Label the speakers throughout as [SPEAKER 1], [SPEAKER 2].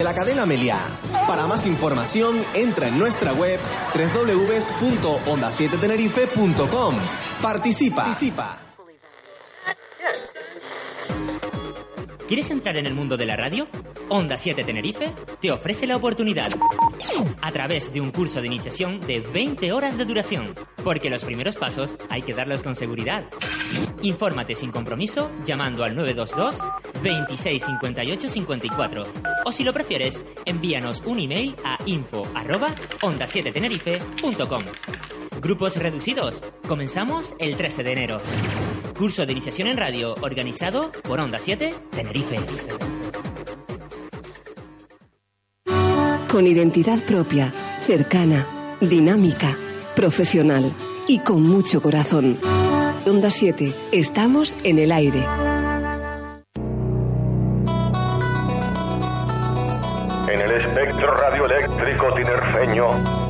[SPEAKER 1] De la cadena Meliá. Para más información, entra en nuestra web www.onda7tenerife.com. Participa. Participa.
[SPEAKER 2] ¿Quieres entrar en el mundo de la radio? Onda 7 Tenerife te ofrece la oportunidad a través de un curso de iniciación de 20 horas de duración, porque los primeros pasos hay que darlos con seguridad. Infórmate sin compromiso llamando al 922 26 58 54 o si lo prefieres, envíanos un email a info arroba onda 7 tenerife.com. Grupos reducidos. Comenzamos el 13 de enero. Curso de iniciación en radio organizado por Onda 7 Tenerife.
[SPEAKER 3] Con identidad propia, cercana, dinámica, profesional y con mucho corazón. Onda 7, estamos en el aire.
[SPEAKER 4] En el espectro radioeléctrico tinerfeño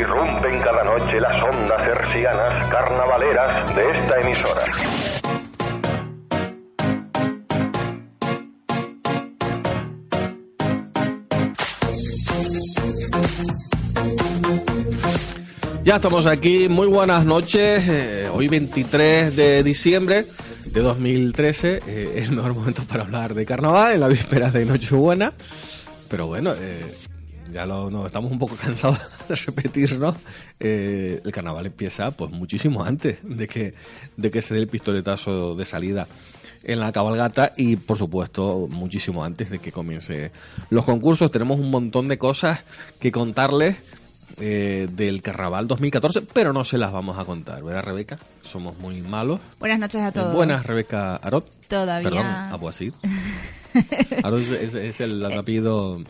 [SPEAKER 4] irrumpen cada noche las ondas hercianas carnavaleras de esta emisora.
[SPEAKER 5] Ya estamos aquí, muy buenas noches. eh, hoy 23 de diciembre de 2013, eh, es el mejor momento para hablar de carnaval en la víspera de Nochebuena. Pero bueno, eh, ya lo, no, estamos un poco cansados de repetirnos. Eh, el carnaval empieza pues muchísimo antes de que, de que se dé el pistoletazo de salida en la cabalgata y por supuesto muchísimo antes de que comience los concursos. Tenemos un montón de cosas que contarles eh, del Carnaval 2014, pero no se las vamos a contar, ¿verdad, Rebeca? Somos muy malos.
[SPEAKER 6] Buenas noches a todos.
[SPEAKER 5] Buenas, Rebeca Arot.
[SPEAKER 6] Todavía.
[SPEAKER 5] Perdón, Abuasir. Arot es, es- es el apellido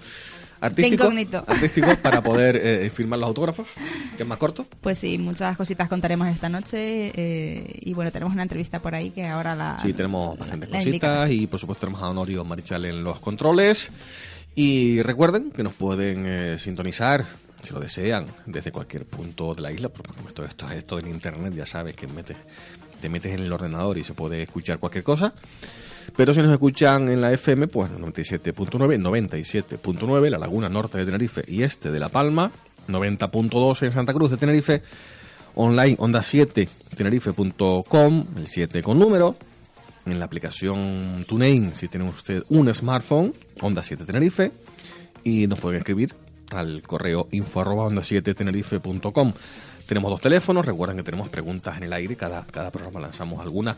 [SPEAKER 5] artístico, artístico para poder eh, firmar los autógrafos, que es más corto.
[SPEAKER 6] Pues sí, muchas cositas contaremos esta noche. eh, y bueno, tenemos una entrevista por ahí que ahora la.
[SPEAKER 5] Sí, tenemos bastantes
[SPEAKER 6] la
[SPEAKER 5] cositas y por supuesto tenemos a Honorio Marichal en los controles. Y recuerden que nos pueden eh, sintonizar, si lo desean, desde cualquier punto de la isla, porque como esto, esto, esto del internet ya sabes que metes, te metes en el ordenador y se puede escuchar cualquier cosa. Pero si nos escuchan en la FM, pues 97.9, 97.9, la Laguna Norte de Tenerife y Este de La Palma, 90.2 en Santa Cruz de Tenerife, online onda 7 tenerife.com, el 7 con número, en la aplicación TuneIn si tiene usted un smartphone, onda 7 Tenerife, y nos pueden escribir al correo info arroba onda 7 tenerife.com. Tenemos dos teléfonos, recuerden que tenemos preguntas en el aire, cada, cada programa lanzamos alguna.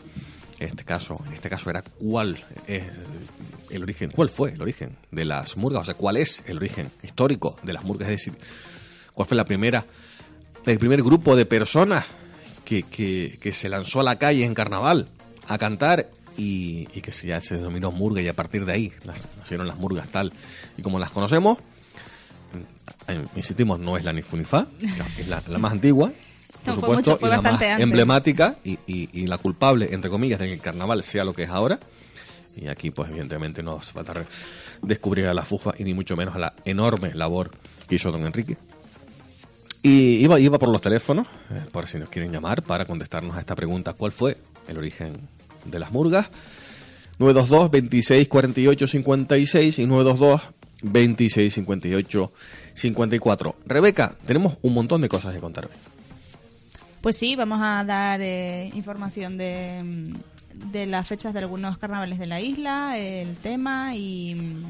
[SPEAKER 5] En este caso, en este caso era cuál es el origen, cuál fue el origen de las murgas, o sea, cuál es el origen histórico de las murgas, es decir, cuál fue la primera, el primer grupo de personas que, que, se lanzó a la calle en carnaval a cantar y, que se- ya se denominó murga y a partir de ahí las, nacieron las murgas tal y como las conocemos. Eh, Insistimos, no es la Nifunifá, es la, la más antigua, por
[SPEAKER 6] No, fue
[SPEAKER 5] supuesto,
[SPEAKER 6] mucho, fue
[SPEAKER 5] y la más
[SPEAKER 6] bastante antes.
[SPEAKER 5] emblemática y, y- y la culpable, entre comillas, de que el carnaval sea lo que es ahora. Y aquí, pues, evidentemente, no hace falta re- descubrir a la FUFA y ni mucho menos a la enorme labor que hizo don Enrique. Y iba, iba por los teléfonos, eh, por si nos quieren llamar, para contestarnos a esta pregunta: ¿cuál fue el origen de las murgas? 922 26 48 56 y 922 26 58 54. Rebeca, tenemos un montón de cosas que contar hoy.
[SPEAKER 6] Pues sí, vamos a dar eh, información de, mm, de las fechas de algunos carnavales de la isla, el tema y mm,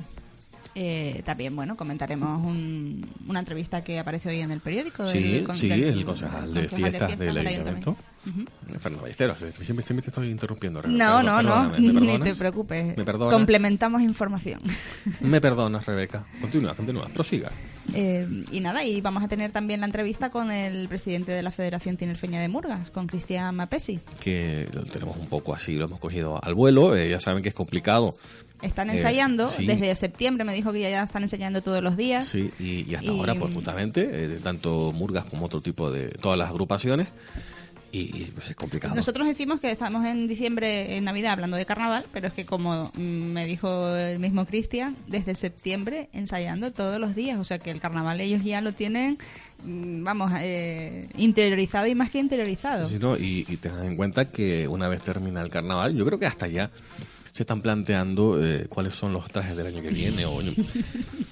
[SPEAKER 6] eh, también, bueno, comentaremos un- una entrevista que aparece hoy en el periódico.
[SPEAKER 5] Sí,
[SPEAKER 6] del con-
[SPEAKER 5] sí,
[SPEAKER 6] del-
[SPEAKER 5] el concejal de
[SPEAKER 6] concejal
[SPEAKER 5] fiestas del ayuntamiento.
[SPEAKER 6] Ujú.
[SPEAKER 5] Fernando Ballesteros, siempre, siempre te estoy interrumpiendo. Rebeca,
[SPEAKER 6] No, no, no,
[SPEAKER 5] perdóname, ¿me
[SPEAKER 6] ni te preocupes.
[SPEAKER 5] ¿Me?
[SPEAKER 6] Complementamos información.
[SPEAKER 5] Me perdonas, Rebeca. Continúa, continúa, prosiga.
[SPEAKER 6] Eh, y nada, y vamos a tener también la entrevista con el presidente de la Federación Tinerfeña de Murgas, con Cristian Mapesi.
[SPEAKER 5] Que lo tenemos un poco así, lo hemos cogido al vuelo. eh, ya saben que es complicado.
[SPEAKER 6] Están
[SPEAKER 5] Eh,
[SPEAKER 6] ensayando
[SPEAKER 5] sí.
[SPEAKER 6] desde septiembre, me dijo que ya están ensayando todos los días.
[SPEAKER 5] Sí, y, y hasta
[SPEAKER 6] Y-
[SPEAKER 5] ahora, pues justamente, eh, tanto Murgas como otro tipo de. todas las agrupaciones. Y, y, pues es complicado.
[SPEAKER 6] Nosotros decimos que estamos en diciembre, en Navidad, hablando de carnaval, pero es que como mm, me dijo el mismo Cristian, desde septiembre ensayando todos los días. O sea que el carnaval ellos ya lo tienen, mm, vamos, eh, interiorizado y más que interiorizado.
[SPEAKER 5] Sí, ¿no? y, y tengan en cuenta que una vez termina el carnaval, yo creo que hasta ya se están planteando eh, cuáles son los trajes del año que viene o,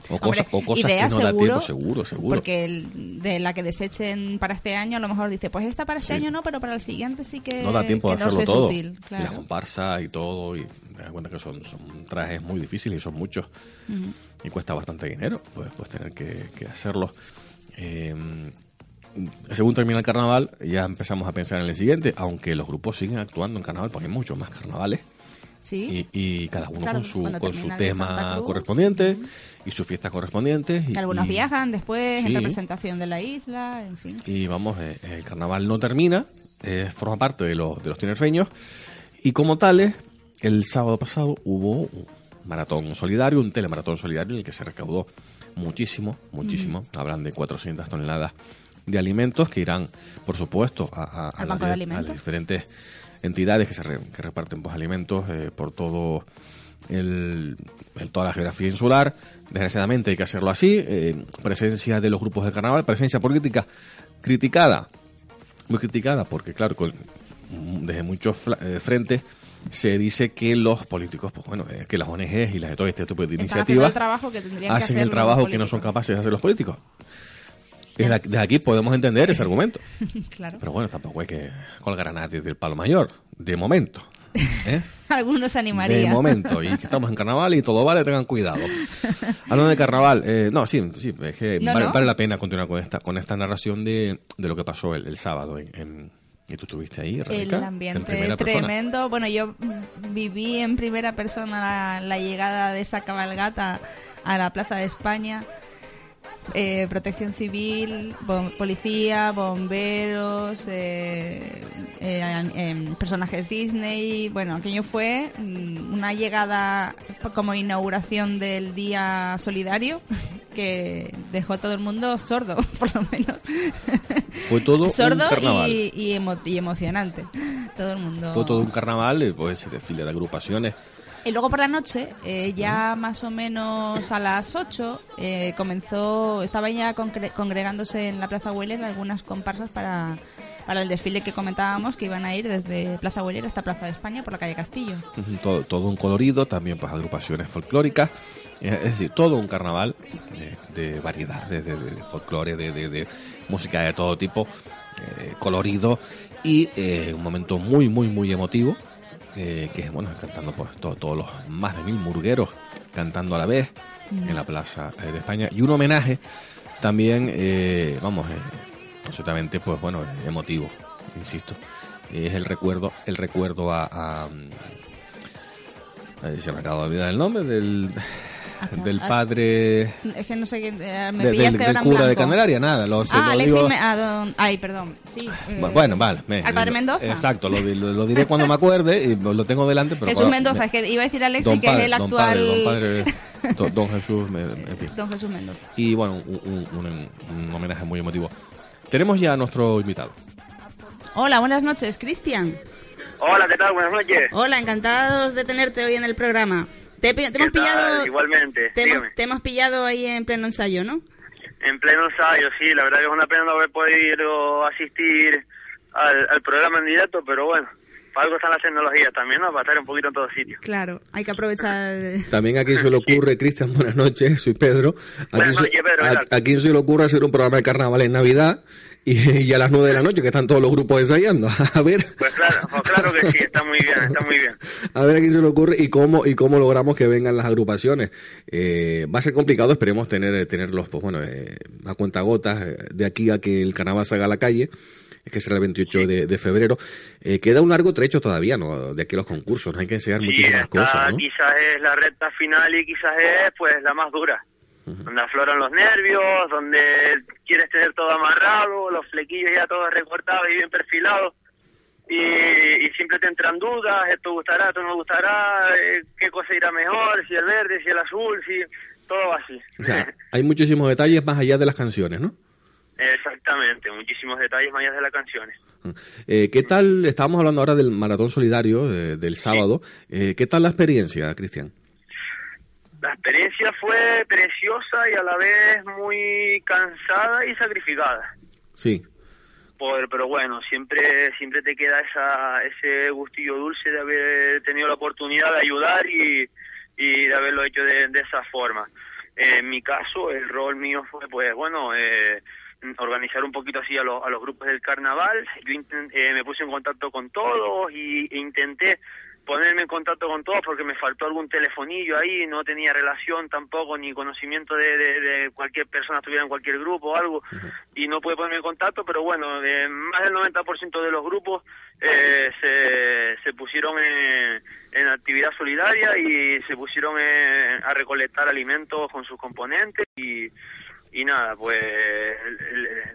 [SPEAKER 5] o cosas, o cosas que no da tiempo, seguro, seguro.
[SPEAKER 6] Porque el- de la que desechen para este año, a lo mejor dice, pues esta para este
[SPEAKER 5] Sí.
[SPEAKER 6] año no, pero para el siguiente sí que,
[SPEAKER 5] no da tiempo de hacerlo todo.
[SPEAKER 6] útil.
[SPEAKER 5] Y la
[SPEAKER 6] Claro.
[SPEAKER 5] comparsa y todo, y te das cuenta que son, son trajes muy difíciles y son muchos. Y cuesta bastante dinero, pues, pues tener que, que hacerlo. Eh, según termina el carnaval, ya empezamos a pensar en el siguiente, aunque los grupos siguen actuando en carnaval, porque hay muchos más carnavales.
[SPEAKER 6] Sí.
[SPEAKER 5] Y, y cada uno
[SPEAKER 6] Claro,
[SPEAKER 5] con su, con su tema correspondiente y sus fiestas correspondientes. Y,
[SPEAKER 6] Algunos
[SPEAKER 5] y-
[SPEAKER 6] viajan después
[SPEAKER 5] Sí.
[SPEAKER 6] en representación de la isla, en fin.
[SPEAKER 5] Y vamos, eh, el carnaval no termina, eh, forma parte de los, de los tinerfeños. Y como tales, el sábado pasado hubo un maratón solidario, un telemaratón solidario en el que se recaudó muchísimo, muchísimo. Hablan de 400 toneladas de alimentos que irán, por supuesto, a, a- a las diferentes entidades que, se re- que reparten pues, alimentos eh, por todo el, el- toda la geografía insular. Desgraciadamente hay que hacerlo así. eh, presencia de los grupos de carnaval, presencia política criticada, muy criticada, porque claro, con- desde muchos eh, frentes se dice que los políticos, pues bueno, eh, que las ONGs y las de todo este tipo de
[SPEAKER 6] Están
[SPEAKER 5] iniciativas
[SPEAKER 6] el trabajo que tendrían que
[SPEAKER 5] hacen
[SPEAKER 6] hacer
[SPEAKER 5] el trabajo que no son capaces de hacer los políticos. Desde aquí, desde aquí podemos entender ese argumento.
[SPEAKER 6] claro.
[SPEAKER 5] Pero bueno, tampoco hay que colgar a nadie del palo mayor, de momento. ¿eh?
[SPEAKER 6] Algunos animarían.
[SPEAKER 5] De momento, y que estamos en carnaval y todo vale, tengan cuidado. Hablando de carnaval, eh, no, sí, sí, es que
[SPEAKER 6] No,
[SPEAKER 5] vale,
[SPEAKER 6] no.
[SPEAKER 5] vale la pena continuar con esta con esta narración de, de lo que pasó el, el sábado. En, en- y tú estuviste ahí,
[SPEAKER 6] El
[SPEAKER 5] en
[SPEAKER 6] ambiente
[SPEAKER 5] persona.
[SPEAKER 6] tremendo. Bueno, yo viví en primera persona la, la llegada de esa cabalgata a la Plaza de España. Eh, protección civil, bom- policía, bomberos, eh, eh, em, personajes Disney. Bueno, aquello fue mm, una llegada como inauguración del Día Solidario que dejó a todo el mundo sordo, por lo menos.
[SPEAKER 5] Fue todo
[SPEAKER 6] sordo
[SPEAKER 5] un carnaval.
[SPEAKER 6] y, y emo- y emocionante. Todo el mundo.
[SPEAKER 5] Fue todo un carnaval, eh, pues ese desfile de agrupaciones.
[SPEAKER 6] Y luego por la noche, eh, ya más o menos a las 8, eh, comenzó, estaban ya congregándose en la Plaza Hueler algunas comparsas para, para el desfile que comentábamos, que iban a ir desde Plaza Hueler hasta Plaza de España por la calle Castillo.
[SPEAKER 5] Todo, todo un colorido, también pues agrupaciones folclóricas, eh, es decir, todo un carnaval de, de variedad, de, folclore, de, música de todo tipo, colorido y un momento muy, muy, muy emotivo, eh, que bueno, cantando pues to- todos los más de mil murgueros cantando a la vez en la Plaza eh, de España y un homenaje también, eh, vamos, eh, absolutamente, pues bueno, emotivo, insisto. Es el recuerdo, el recuerdo a, a, Ahí se me acaba de olvidar el nombre del, del
[SPEAKER 6] ah,
[SPEAKER 5] padre
[SPEAKER 6] Es que no sé qué, eh, me
[SPEAKER 5] de-
[SPEAKER 6] pillaste
[SPEAKER 5] del, del cura de. Candelaria, nada. Lo,
[SPEAKER 6] Ah,
[SPEAKER 5] lo
[SPEAKER 6] Alexis,
[SPEAKER 5] digo-
[SPEAKER 6] Me- ah, don- ay, perdón, sí. eh,
[SPEAKER 5] Bu- Bueno, vale. me-
[SPEAKER 6] al padre Mendoza.
[SPEAKER 5] Exacto, lo, di- lo- lo diré cuando me acuerde y lo tengo delante. Pero
[SPEAKER 6] Jesús Mendoza,
[SPEAKER 5] me-
[SPEAKER 6] es que iba a decir Alexis,
[SPEAKER 5] Don
[SPEAKER 6] que
[SPEAKER 5] padre,
[SPEAKER 6] es el
[SPEAKER 5] don
[SPEAKER 6] actual...
[SPEAKER 5] padre, don padre, don, don Jesús, me- en fin.
[SPEAKER 6] Don Jesús Mendoza.
[SPEAKER 5] Y bueno, un, un- un- un homenaje muy emotivo. Tenemos ya a nuestro invitado.
[SPEAKER 6] Hola, buenas noches, Cristian.
[SPEAKER 7] Hola, ¿qué tal? Buenas noches.
[SPEAKER 6] Hola, encantados de tenerte hoy en el programa. Te, te hemos pillado...
[SPEAKER 7] Igualmente,
[SPEAKER 6] Te hemos,
[SPEAKER 7] dígame.
[SPEAKER 6] te hemos pillado ahí en pleno ensayo, ¿no?
[SPEAKER 7] En pleno ensayo, sí, la verdad que es una pena no haber podido asistir al, al programa en directo, pero bueno, para algo están las tecnologías también, ¿no? Para estar un poquito en todos sitios.
[SPEAKER 6] Claro, hay que aprovechar...
[SPEAKER 5] También a quien se le ocurre, Cristian, buenas noches, soy Pedro. A
[SPEAKER 7] Buenas noches, Pedro, ¿qué
[SPEAKER 5] a-
[SPEAKER 7] tal?
[SPEAKER 5] a quien se le ocurre hacer un programa de carnaval en Navidad y, y a las nueve de la noche que están todos los grupos ensayando. A ver,
[SPEAKER 7] Pues claro, pues claro que sí, está muy bien, está muy bien.
[SPEAKER 5] a ver a quién se le ocurre y cómo y cómo logramos que vengan las agrupaciones. Eh, va a ser complicado, esperemos tener tenerlos, pues bueno, eh, a cuenta gotas de aquí a que el carnaval salga a la calle. Es que será el 28 de, de febrero. Eh, queda un largo trecho todavía, ¿no? De aquí a los concursos. Hay que enseñar
[SPEAKER 7] Sí,
[SPEAKER 5] muchísimas
[SPEAKER 7] esta
[SPEAKER 5] cosas, ¿no?
[SPEAKER 7] quizás es la recta final y quizás es pues la más dura. Donde afloran los nervios, donde quieres tener todo amarrado, los flequillos ya todos recortados y bien perfilados. Y, y siempre te entran dudas, esto gustará, esto no gustará, eh, qué cosa irá mejor, si el verde, si el azul, si todo así.
[SPEAKER 5] O sea, hay muchísimos detalles más allá de las canciones, ¿no?
[SPEAKER 7] Exactamente, muchísimos detalles más allá de las canciones.
[SPEAKER 5] Eh, ¿Qué tal? Estábamos hablando ahora del maratón solidario eh, del sábado. Eh, ¿Qué tal la experiencia, Cristian?
[SPEAKER 7] La experiencia fue preciosa y a la vez muy cansada y sacrificada.
[SPEAKER 5] Sí.
[SPEAKER 7] Por, pero bueno, siempre siempre te queda esa, ese gustillo dulce de haber tenido la oportunidad de ayudar y, y de haberlo hecho de, de esa forma. En mi caso, el rol mío fue, pues bueno, eh, organizar un poquito así a, los a los grupos del carnaval. Yo eh, me puse en contacto con todos y, e intenté ponerme en contacto con todos porque me faltó algún telefonillo ahí, no tenía relación tampoco ni conocimiento de, de, cualquier persona estuviera en cualquier grupo o algo y no pude ponerme en contacto, pero bueno, de más del 90% de los grupos eh, se, se pusieron en, en actividad solidaria y se pusieron en- a recolectar alimentos con sus componentes y, y nada, pues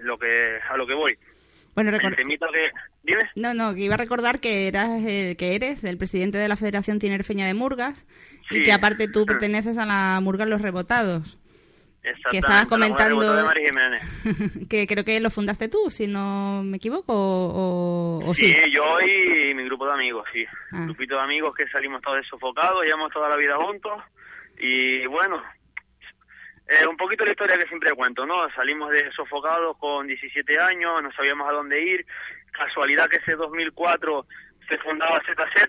[SPEAKER 7] lo que a lo que voy.
[SPEAKER 6] Bueno,
[SPEAKER 7] El
[SPEAKER 6] recor-
[SPEAKER 7] temita que... Dime.
[SPEAKER 6] No, no, que iba a recordar que eras eh, que eres el presidente de la Federación Tinerfeña de Murgas y
[SPEAKER 7] Sí.
[SPEAKER 6] que aparte tú perteneces a la Murga Los Rebotados,
[SPEAKER 7] Exactamente,
[SPEAKER 6] estabas comentando-
[SPEAKER 7] de
[SPEAKER 6] que creo que lo fundaste tú, si no me equivoco, o, o sí.
[SPEAKER 7] yo y mi grupo de amigos, sí.
[SPEAKER 6] Ah.
[SPEAKER 7] Un grupito de amigos que salimos todos sofocados, llevamos toda la vida juntos. Y bueno, eh, un poquito la historia que siempre cuento, ¿no? Salimos de sofocados con 17 años, no sabíamos a dónde ir. Casualidad que ese 2004 se fundaba ZZ.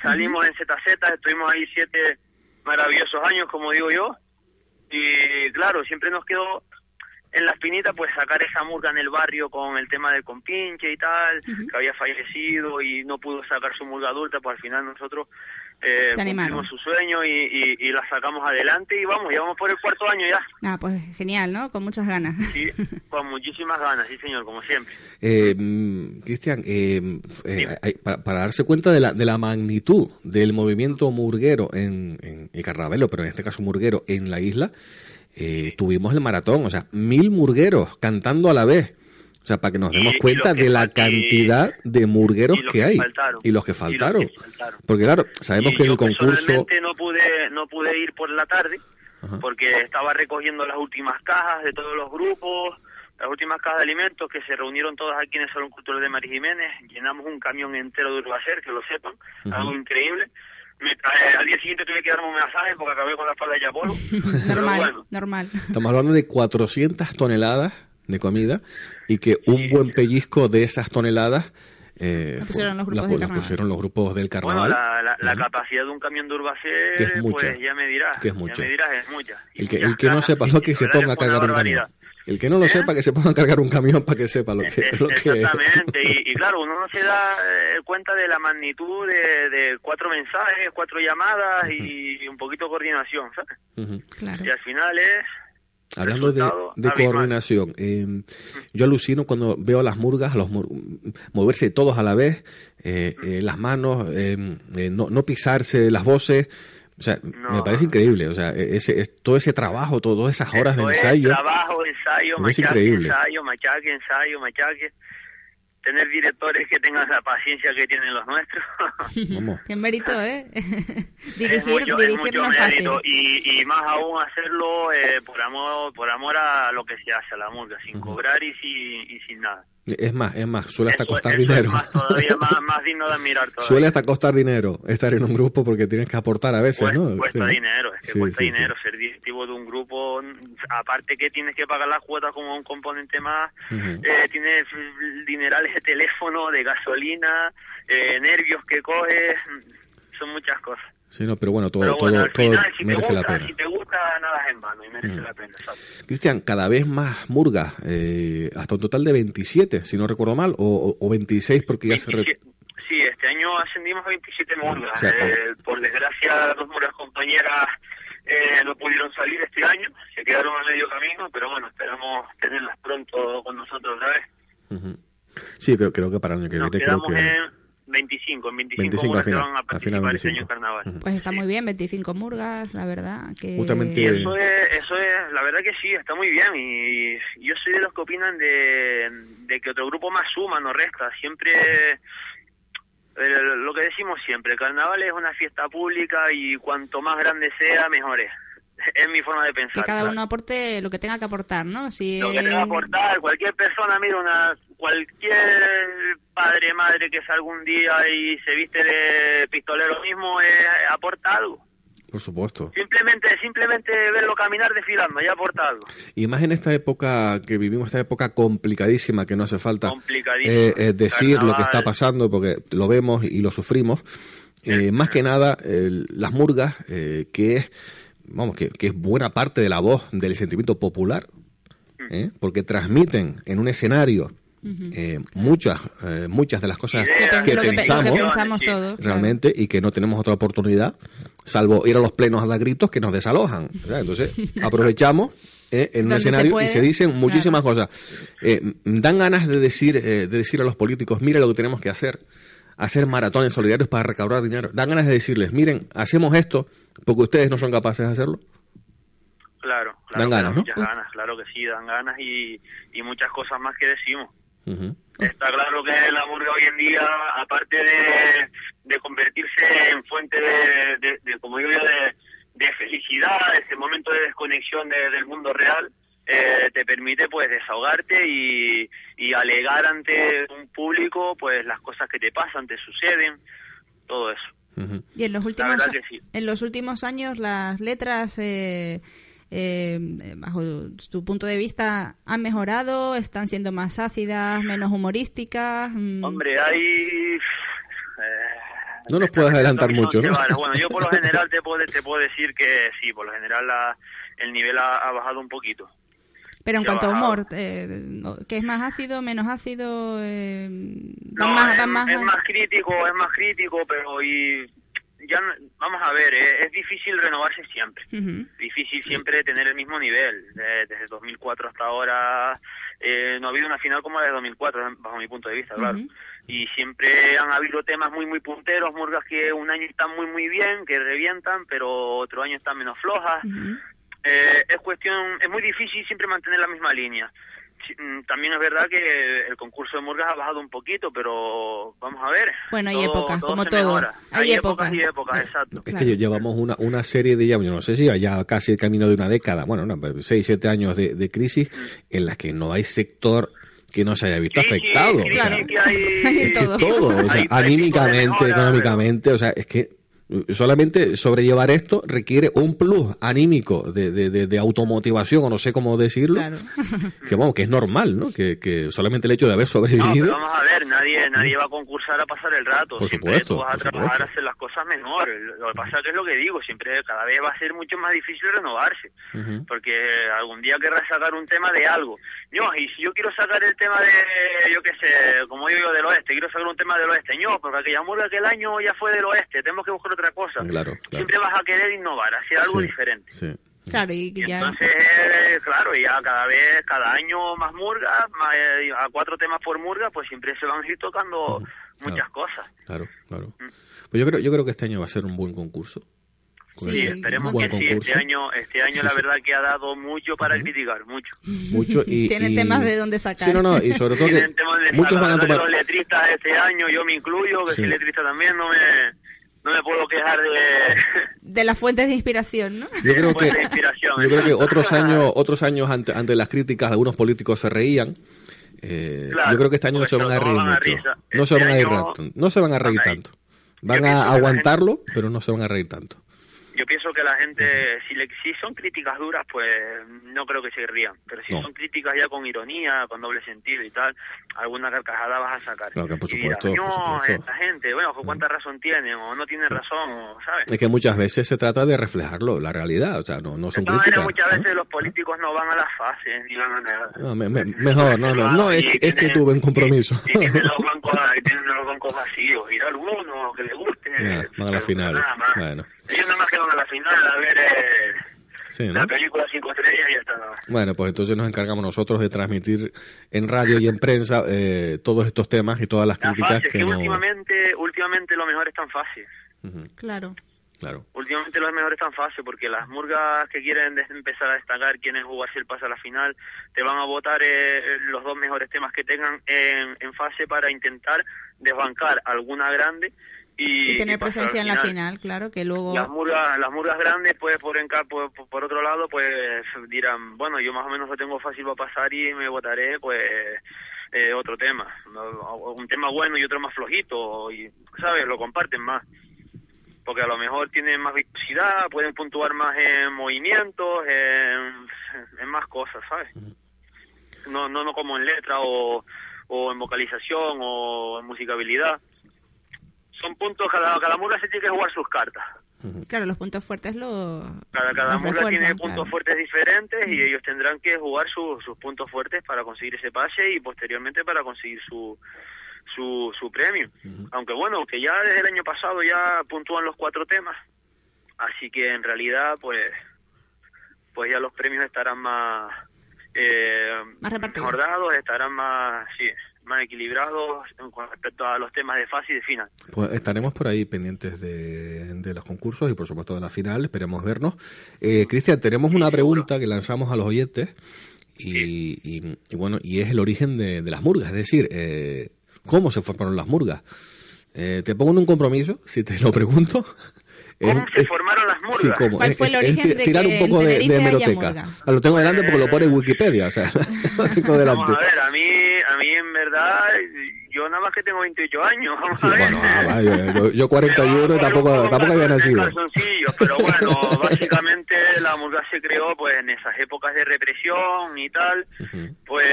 [SPEAKER 7] Salimos en ZZ, estuvimos ahí siete maravillosos años, como digo yo. Y claro, siempre nos quedó en la espinita pues sacar esa murga en el barrio con el tema del compinche y tal, que había fallecido y no pudo sacar su murga adulta, pues al final nosotros eh,
[SPEAKER 6] Se animaron.
[SPEAKER 7] cumplimos su sueño y, y, y la sacamos adelante y vamos, ya vamos por el cuarto año ya,
[SPEAKER 6] Ah, pues genial, ¿no? Con muchas ganas.
[SPEAKER 7] sí, con muchísimas ganas, sí señor, como siempre.
[SPEAKER 5] Eh, Cristian, eh, eh, para, para darse cuenta de la, de la magnitud del movimiento murguero en, en el carnaval, pero en este caso murguero en la isla, eh, tuvimos el maratón, o sea, mil murgueros cantando a la vez. O sea, para que nos demos
[SPEAKER 7] y
[SPEAKER 5] cuenta de la cantidad de murgueros que
[SPEAKER 7] que
[SPEAKER 5] hay
[SPEAKER 7] faltaron.
[SPEAKER 5] y los que
[SPEAKER 7] Y los
[SPEAKER 5] faltaron.
[SPEAKER 7] que faltaron.
[SPEAKER 5] Porque claro, sabemos
[SPEAKER 7] Y
[SPEAKER 5] que en el concurso...
[SPEAKER 7] no pude, no pude ir por la tarde
[SPEAKER 5] Ajá.
[SPEAKER 7] porque estaba recogiendo las últimas cajas de todos los grupos, las últimas cajas de alimentos que se reunieron todas aquí en el Salón Cultural de Mari Jiménez. Llenamos un camión entero de Urbacer, que lo sepan, algo increíble. Me, eh, al día siguiente tuve que darme un masaje porque acabé con la espalda de Apolo. Pero
[SPEAKER 6] normal,
[SPEAKER 7] bueno,
[SPEAKER 6] normal.
[SPEAKER 5] Estamos hablando de 400 toneladas de comida y que un buen pellizco de esas toneladas eh,
[SPEAKER 6] Las pusieron los grupos
[SPEAKER 5] las
[SPEAKER 6] del carnaval.
[SPEAKER 5] pusieron los grupos del
[SPEAKER 7] bueno,
[SPEAKER 5] carnaval.
[SPEAKER 7] la, la, la
[SPEAKER 5] Ujú.
[SPEAKER 7] capacidad de un camión de Urbacer,
[SPEAKER 5] Que es mucha.
[SPEAKER 7] pues ya me dirás.
[SPEAKER 5] Que es mucha.
[SPEAKER 7] Ya me dirás, es mucha.
[SPEAKER 5] El que, el que no sepa lo que
[SPEAKER 7] la
[SPEAKER 5] se ponga a cargar un camión. El que no lo
[SPEAKER 7] ¿Eh?
[SPEAKER 5] sepa, que se ponga a cargar un camión para que sepa lo que,
[SPEAKER 7] Eh,
[SPEAKER 5] lo que es.
[SPEAKER 7] Exactamente, y, y claro, uno no se da eh, cuenta de la magnitud de, de cuatro mensajes, cuatro llamadas y un poquito de coordinación, ¿sabes?
[SPEAKER 5] Ujú.
[SPEAKER 6] Claro.
[SPEAKER 7] Y al final es...
[SPEAKER 5] Hablando de, coordinación, eh, yo alucino cuando veo a las murgas, a los moverse todos a la vez, eh, eh, las manos, eh, eh, no, no pisarse las voces. O sea, me parece increíble. O sea, ese, es, todo ese trabajo, todas esas horas de
[SPEAKER 7] es
[SPEAKER 5] ensayo.
[SPEAKER 7] trabajo, machaque, ensayo, machaque, ensayo, machaque. Tener directores que tengan la paciencia que tienen los nuestros.
[SPEAKER 6] Qué mérito, ¿eh?
[SPEAKER 7] es
[SPEAKER 6] dirigir,
[SPEAKER 7] mucho, es
[SPEAKER 6] dirigir
[SPEAKER 7] mucho
[SPEAKER 6] no es fácil.
[SPEAKER 7] mérito y, y más aún hacerlo eh, por amor por amor a lo que se hace a la murga sin cobrar y sin y sin nada
[SPEAKER 5] Es más, es más, suele hasta
[SPEAKER 7] Eso-
[SPEAKER 5] costar
[SPEAKER 7] eso
[SPEAKER 5] dinero.
[SPEAKER 7] es más, todavía más, más digno de admirar todavía.
[SPEAKER 5] Suele hasta costar dinero estar en un grupo porque tienes que aportar a veces, ¿no?
[SPEAKER 7] cuesta dinero, es que
[SPEAKER 5] Sí,
[SPEAKER 7] cuesta
[SPEAKER 5] sí,
[SPEAKER 7] dinero ser directivo de un grupo, aparte que tienes que pagar las cuotas como un componente más, eh, tienes dinerales de teléfono, de gasolina, eh, nervios que coges, son muchas cosas.
[SPEAKER 5] Sí, no, pero bueno, todo,
[SPEAKER 7] Pero bueno,
[SPEAKER 5] todo,
[SPEAKER 7] al
[SPEAKER 5] todo
[SPEAKER 7] final, si
[SPEAKER 5] merece la
[SPEAKER 7] gusta,
[SPEAKER 5] pena.
[SPEAKER 7] si te gusta, nada es en vano y merece
[SPEAKER 5] Mm.
[SPEAKER 7] la pena, ¿sabes?
[SPEAKER 5] Cristian, cada vez más murgas, eh, hasta un total de 27, si no recuerdo mal, o, o 26 porque ya se... re-
[SPEAKER 7] 27 Sí, este año ascendimos a 27 murgas.
[SPEAKER 5] O sea,
[SPEAKER 7] Eh, por desgracia, dos murgas compañeras eh, no pudieron salir este año, se quedaron a medio camino, pero bueno, esperamos tenerlas pronto con nosotros otra vez.
[SPEAKER 5] Ujú. Sí, creo, creo que para el año que
[SPEAKER 7] Nos
[SPEAKER 5] viene creo que...
[SPEAKER 7] en 25, en 25,
[SPEAKER 5] 25 al final,
[SPEAKER 7] van a
[SPEAKER 5] al
[SPEAKER 7] participar
[SPEAKER 5] final
[SPEAKER 7] este año
[SPEAKER 5] 25.
[SPEAKER 7] en carnaval.
[SPEAKER 6] Pues está muy bien, 25 murgas, la verdad. Que...
[SPEAKER 5] Justamente-
[SPEAKER 7] Y eso es, eso es, la verdad que sí, está muy bien. Y yo soy de los que opinan de, de que otro grupo más suma, no resta. Siempre, lo que decimos siempre, el carnaval es una fiesta pública y cuanto más grande sea, mejor es. Es mi forma de pensar.
[SPEAKER 6] Que cada uno aporte lo que tenga que aportar, ¿no? Si
[SPEAKER 7] Lo que
[SPEAKER 6] es-
[SPEAKER 7] te va a aportar, cualquier persona, mira, una, cualquier padre, madre que salga un día y se viste de pistolero mismo, eh, aporta algo.
[SPEAKER 5] Por supuesto.
[SPEAKER 7] Simplemente, simplemente verlo caminar desfilando, ya aporta algo.
[SPEAKER 5] Y más en esta época que vivimos, esta época complicadísima que no hace falta eh, eh, decir lo que
[SPEAKER 7] Carnaval.
[SPEAKER 5] está pasando porque lo vemos y lo sufrimos. Eh, más que nada, las murgas, eh, que es, vamos, que, que es buena parte de la voz del sentimiento popular. ¿eh? porque transmiten en un escenario eh, muchas, eh, muchas de las cosas
[SPEAKER 7] Ideas,
[SPEAKER 6] que
[SPEAKER 5] pensamos
[SPEAKER 6] todos. claro.
[SPEAKER 5] realmente y que no tenemos otra oportunidad salvo ir a los plenos a dar gritos que nos desalojan ¿verdad? entonces aprovechamos eh, en un
[SPEAKER 6] se
[SPEAKER 5] escenario
[SPEAKER 6] puede,
[SPEAKER 5] y se dicen muchísimas cosas Eh, dan ganas de decir eh, de decir a los políticos mira lo que tenemos que hacer hacer maratones solidarios para recaudar dinero dan ganas de decirles miren hacemos esto porque ustedes no son capaces de hacerlo
[SPEAKER 7] Claro, claro.
[SPEAKER 5] Dan ganas, ¿no?
[SPEAKER 7] Muchas ganas, claro que sí, dan ganas y, y muchas cosas más que decimos. Está claro que la murga hoy en día, aparte de, de convertirse en fuente de, de- de, como digo yo, de, de felicidad, ese momento de desconexión de- del mundo real, eh, te permite pues desahogarte y, y alegar ante un público pues las cosas que te pasan, te suceden, todo eso.
[SPEAKER 6] Y en los últimos,
[SPEAKER 7] verdad que sí.
[SPEAKER 6] en los últimos años las letras, eh, eh, bajo tu punto de vista, han mejorado, están siendo más ácidas, menos humorísticas. mm.
[SPEAKER 7] Hombre, hay... eh,
[SPEAKER 5] No nos puedes adelantar mucho, ¿no?
[SPEAKER 7] Bueno, yo por lo general te puedo, te puedo decir que sí, por lo general la- el nivel ha, ha bajado un poquito.
[SPEAKER 6] Pero en cuanto a humor, eh, ¿qué es más ácido, menos ácido? Eh,
[SPEAKER 7] No,
[SPEAKER 6] van más,
[SPEAKER 7] es,
[SPEAKER 6] van más,
[SPEAKER 7] es más crítico, es más crítico, pero y ya no- vamos a ver, eh, es difícil renovarse siempre. Difícil siempre tener el mismo nivel. De- desde 2004 hasta ahora eh, no ha habido una final como la de 2004, bajo mi punto de vista, claro. Y siempre han habido temas muy, muy punteros, murgas que un año están muy, muy bien, que revientan, pero otro año están menos flojas. Eh, es cuestión, es muy difícil siempre mantener la misma línea. Mm, También es verdad que el concurso de Murgas ha bajado un poquito, pero vamos a ver.
[SPEAKER 6] Bueno, hay épocas, como todo. Hay
[SPEAKER 7] Hay,
[SPEAKER 6] épocas.
[SPEAKER 7] y épocas,
[SPEAKER 6] Eh,
[SPEAKER 7] exacto.
[SPEAKER 5] Es
[SPEAKER 6] Claro.
[SPEAKER 5] que llevamos una, una serie de, ya, yo no sé si ya casi el camino de una década, bueno, no, seis, siete años de, de crisis en las que no hay sector que no se haya visto
[SPEAKER 7] Sí,
[SPEAKER 5] afectado.
[SPEAKER 7] sí,
[SPEAKER 5] o sea,
[SPEAKER 7] hay-
[SPEAKER 6] Hay todo.
[SPEAKER 5] todo, o sea, anímicamente,
[SPEAKER 7] mejora,
[SPEAKER 5] económicamente, o sea, es que solamente sobrellevar esto requiere un plus anímico de, de, de, de automotivación, o no sé cómo decirlo,
[SPEAKER 6] Claro.
[SPEAKER 5] que vamos, que es normal, ¿no? Que, que solamente el hecho de haber
[SPEAKER 7] No, pero
[SPEAKER 5] sobrevivido,
[SPEAKER 7] vamos a ver, nadie nadie va a concursar a pasar el rato.
[SPEAKER 5] Por
[SPEAKER 7] siempre
[SPEAKER 5] supuesto,
[SPEAKER 7] tú vas a trabajar
[SPEAKER 5] supuesto.
[SPEAKER 7] a hacer las cosas mejor. Lo que pasa es que es lo que digo, siempre cada vez va a ser mucho más difícil renovarse. Porque algún día querrás sacar un tema de algo. No, y si yo quiero sacar el tema de, yo qué sé, como digo yo, del oeste, quiero sacar un tema del oeste. No, porque aquella murga aquel año ya fue del oeste, tenemos que buscar otra cosa.
[SPEAKER 5] Claro, claro.
[SPEAKER 7] Siempre vas a querer innovar, hacer algo
[SPEAKER 5] Sí,
[SPEAKER 7] diferente.
[SPEAKER 5] sí.
[SPEAKER 6] Claro, y
[SPEAKER 7] Y
[SPEAKER 6] ya...
[SPEAKER 7] entonces, eh, claro, ya cada vez, cada año más murgas, más, eh, a cuatro temas por murga, pues siempre se van a ir tocando
[SPEAKER 5] Ujú,
[SPEAKER 7] muchas
[SPEAKER 5] claro.
[SPEAKER 7] cosas.
[SPEAKER 5] Claro, claro.
[SPEAKER 7] Mm.
[SPEAKER 5] Pues yo creo, yo creo que este año va a ser un buen concurso.
[SPEAKER 6] Sí,
[SPEAKER 7] esperemos
[SPEAKER 5] buen
[SPEAKER 7] que sí.
[SPEAKER 5] concurso.
[SPEAKER 7] Este año, este año
[SPEAKER 5] Sí,
[SPEAKER 7] la verdad que ha dado mucho para criticar, mucho.
[SPEAKER 5] Mucho y,
[SPEAKER 6] Tienen
[SPEAKER 5] y-
[SPEAKER 6] temas de dónde sacar.
[SPEAKER 5] Sí, no, no, y sobre todo que muchos van a tomar...
[SPEAKER 7] Los letristas este año, yo me incluyo, que
[SPEAKER 5] Sí.
[SPEAKER 7] soy letrista también, no me, no me puedo quejar de...
[SPEAKER 6] De las fuentes de inspiración, ¿no?
[SPEAKER 5] Yo creo que, yo creo que otros años, otros años ante, ante las críticas, algunos políticos se reían. Eh,
[SPEAKER 7] Claro,
[SPEAKER 5] yo creo que este año no se van a reír
[SPEAKER 7] van
[SPEAKER 5] mucho. No se
[SPEAKER 7] Este
[SPEAKER 5] van a reír
[SPEAKER 7] año
[SPEAKER 5] tanto. No se van a reír tanto. Van a aguantarlo, pero no se van a reír tanto.
[SPEAKER 7] Yo pienso que la gente, si, le, si son críticas duras, pues no creo que se rían. Pero si
[SPEAKER 5] No.
[SPEAKER 7] son críticas ya con ironía, con doble sentido y tal, alguna carcajada vas a sacar.
[SPEAKER 5] Claro que por
[SPEAKER 7] Y dirás,
[SPEAKER 5] supuesto, por
[SPEAKER 7] no,
[SPEAKER 5] supuesto".
[SPEAKER 7] esta gente, bueno, ¿cuánta razón tienen? O no tienen razón, o, ¿sabes?
[SPEAKER 5] Es que muchas veces se trata de reflejarlo, la realidad. O sea, no, no
[SPEAKER 7] De
[SPEAKER 5] son
[SPEAKER 7] todas maneras,
[SPEAKER 5] críticas.
[SPEAKER 7] muchas
[SPEAKER 5] ¿no?
[SPEAKER 7] veces los políticos no van a las fases, ni van a nada.
[SPEAKER 5] No, me- me- mejor, no, no, no, es, es que tuve un compromiso.
[SPEAKER 7] Y, y tienen los bancos, tienen los bancos vacíos, ir a alguno que le guste.
[SPEAKER 5] Ya, van a la final.
[SPEAKER 7] Nada más.
[SPEAKER 5] Bueno.
[SPEAKER 7] Ellos nada más que van a la final a ver, eh,
[SPEAKER 5] Sí, ¿no?
[SPEAKER 7] La película cinco estrellas y ya está.
[SPEAKER 5] Bueno, pues entonces nos encargamos nosotros de transmitir en radio y en prensa eh, todos estos temas y todas las
[SPEAKER 7] La
[SPEAKER 5] críticas que
[SPEAKER 7] que
[SPEAKER 5] no...
[SPEAKER 7] últimamente, últimamente lo mejor es tan fácil.
[SPEAKER 5] Ujú,
[SPEAKER 6] Claro.
[SPEAKER 5] claro.
[SPEAKER 7] Últimamente lo mejor es tan fácil porque las murgas que quieren des- empezar a destacar, quieren jugarse el pase a la final, te van a votar eh, los dos mejores temas que tengan en, en fase para intentar desbancar alguna grande y,
[SPEAKER 6] Y tener
[SPEAKER 7] y pasar
[SPEAKER 6] presencia en la final, claro, que luego...
[SPEAKER 7] Las murgas, las murgas grandes, pues por, enca- por, otro lado, pues dirán, bueno, yo más o menos lo tengo fácil para pasar y me votaré, pues eh, otro tema, un tema bueno y otro más flojito, y sabes, lo comparten más. Porque a lo mejor tienen más vistosidad, pueden puntuar más en movimientos, en, en más cosas, ¿sabes? No, no, no como en letra o, o en vocalización o en musicabilidad. Son puntos, cada, cada murga se tiene que jugar sus cartas.
[SPEAKER 6] Claro, los puntos fuertes lo...
[SPEAKER 7] Cada, cada
[SPEAKER 6] los
[SPEAKER 7] murga tiene
[SPEAKER 6] claro.
[SPEAKER 7] puntos fuertes diferentes y ellos tendrán que jugar su- sus puntos fuertes para conseguir ese pase y posteriormente para conseguir su, su, su premio. Aunque bueno, que ya desde el año pasado ya puntúan los cuatro temas, así que en realidad pues pues ya los premios estarán más eh,
[SPEAKER 6] Más repartidos.
[SPEAKER 7] mejor dados, estarán más sí, más equilibrados con respecto a los temas de fase y de final.
[SPEAKER 5] Pues estaremos por ahí pendientes de, de los concursos y por supuesto de la final, esperemos vernos. Eh, Cristian, tenemos una pregunta que lanzamos a los oyentes y, y- y bueno, y es el origen de, de las murgas, es decir, eh, ¿cómo se formaron las murgas? Eh, te pongo en un compromiso, si te lo pregunto.
[SPEAKER 7] ¿Cómo
[SPEAKER 5] Es-
[SPEAKER 7] se formaron las murgas?
[SPEAKER 5] Sí, ¿cómo?
[SPEAKER 6] ¿Cuál fue el
[SPEAKER 5] es
[SPEAKER 6] origen de
[SPEAKER 5] tirar
[SPEAKER 6] que
[SPEAKER 5] un poco de, de hemeroteca. Ah, Lo tengo delante porque lo pone en Wikipedia, o sea, lo tengo delante.
[SPEAKER 7] Vamos a ver, a mí, verdad, yo nada más que tengo 28 años, vamos
[SPEAKER 5] Sí,
[SPEAKER 7] a ver.
[SPEAKER 5] bueno, yo, yo 41
[SPEAKER 7] Me va a
[SPEAKER 5] tampoco, tampoco
[SPEAKER 7] poco
[SPEAKER 5] había nacido.
[SPEAKER 7] pero bueno, básicamente la murga se creó pues en esas épocas de represión y tal, pues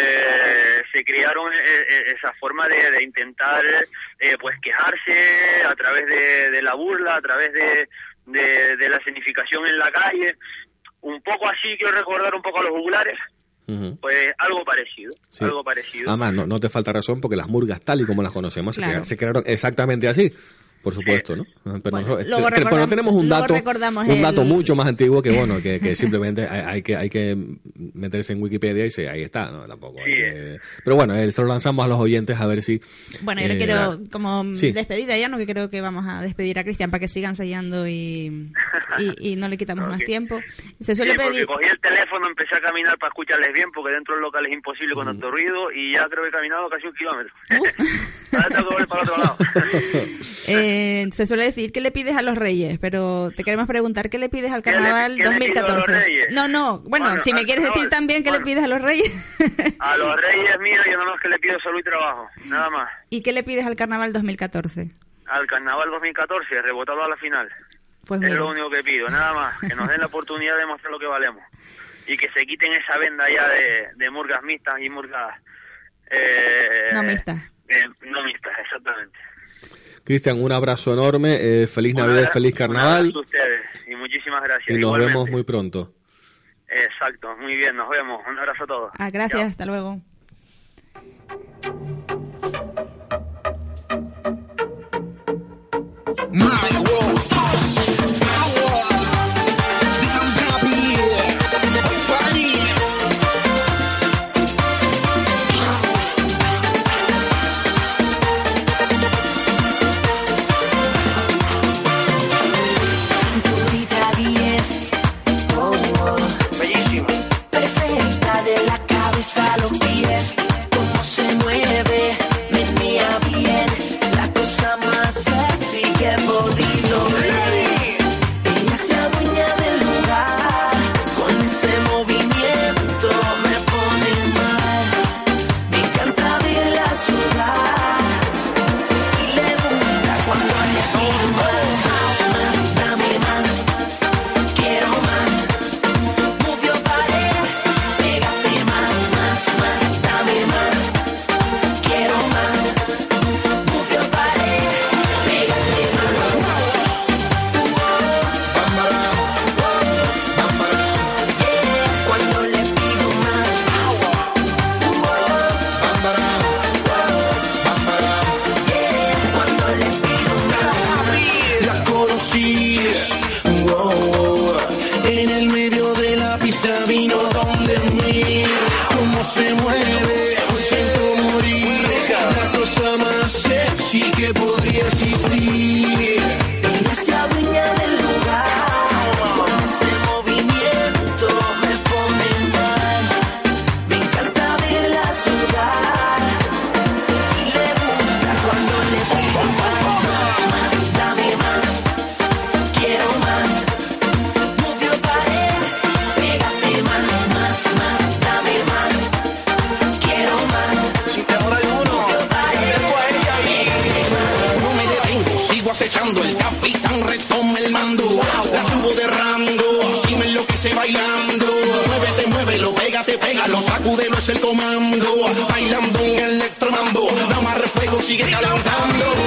[SPEAKER 7] se crearon eh, eh, esa forma de, de intentar eh, pues quejarse a través de, de la burla, a través de, de, de la escenificación en la calle, un poco así quiero recordar un poco a los jugulares, Pues algo parecido,
[SPEAKER 5] Sí.
[SPEAKER 7] algo parecido.
[SPEAKER 5] Además, no, no te falta razón porque las murgas, tal y como las conocemos, se
[SPEAKER 6] Claro.
[SPEAKER 5] crea- se, crearon exactamente así. Por supuesto, ¿no? Pero,
[SPEAKER 6] Bueno,
[SPEAKER 5] nosotros-
[SPEAKER 6] luego
[SPEAKER 5] pero
[SPEAKER 6] recordamos-
[SPEAKER 5] tenemos un dato, un dato
[SPEAKER 6] el-
[SPEAKER 5] mucho más antiguo que bueno, que, que simplemente hay, hay que hay que meterse en Wikipedia y se, ahí está, ¿no? Tampoco. hay
[SPEAKER 7] Sí,
[SPEAKER 5] que- pero bueno, eh, se lo lanzamos a los oyentes a ver si.
[SPEAKER 6] Bueno, yo le
[SPEAKER 5] eh,
[SPEAKER 6] quiero, como
[SPEAKER 5] sí.
[SPEAKER 6] despedida ya, no que creo que vamos a despedir a Cristian para que siga ensayando y, y, y no le quitamos más
[SPEAKER 7] Ok.
[SPEAKER 6] tiempo. Se
[SPEAKER 7] Sí,
[SPEAKER 6] suele
[SPEAKER 7] porque
[SPEAKER 6] pedir...
[SPEAKER 7] cogí el teléfono, empecé a caminar para escucharles bien, porque dentro del local es imposible con tanto ruido, y ya creo que he caminado casi un kilómetro.
[SPEAKER 6] Uh.
[SPEAKER 7] Ahora tengo que volver para el otro lado.
[SPEAKER 6] Eh, se suele decir que le pides a los reyes, pero te queremos preguntar qué le pides al
[SPEAKER 7] ¿Qué le-
[SPEAKER 6] carnaval
[SPEAKER 7] qué le pido a los
[SPEAKER 6] 2014.
[SPEAKER 7] reyes?
[SPEAKER 6] No, no, bueno,
[SPEAKER 7] Bueno,
[SPEAKER 6] si me quieres decir también qué le pides a los reyes.
[SPEAKER 7] A los reyes míos yo nada más que le pido salud y trabajo, nada más.
[SPEAKER 6] ¿Y qué le pides al carnaval 2014?
[SPEAKER 7] Al carnaval 2014, rebotado a la final.
[SPEAKER 6] Pues
[SPEAKER 7] es
[SPEAKER 6] mira,
[SPEAKER 7] lo único que pido, nada más. Que nos den la oportunidad de mostrar lo que valemos. Y que se quiten esa venda ya de, de murgas mixtas y murgas... Eh,
[SPEAKER 6] no mixtas.
[SPEAKER 7] eh, no mixtas, exactamente.
[SPEAKER 5] Cristian, un abrazo enorme, eh, feliz
[SPEAKER 7] Un
[SPEAKER 5] Navidad,
[SPEAKER 7] abra-
[SPEAKER 5] feliz
[SPEAKER 7] un
[SPEAKER 5] carnaval
[SPEAKER 7] abrazo a ustedes y muchísimas gracias.
[SPEAKER 5] y nos
[SPEAKER 7] Igualmente.
[SPEAKER 5] vemos muy pronto.
[SPEAKER 7] Exacto, muy bien, nos vemos. Un abrazo a todos.
[SPEAKER 6] Ah, gracias,
[SPEAKER 7] Chao.
[SPEAKER 6] hasta luego.
[SPEAKER 8] Sacúdelo, es el comando. Bailando un electromambo, más fuego, sigue calentando.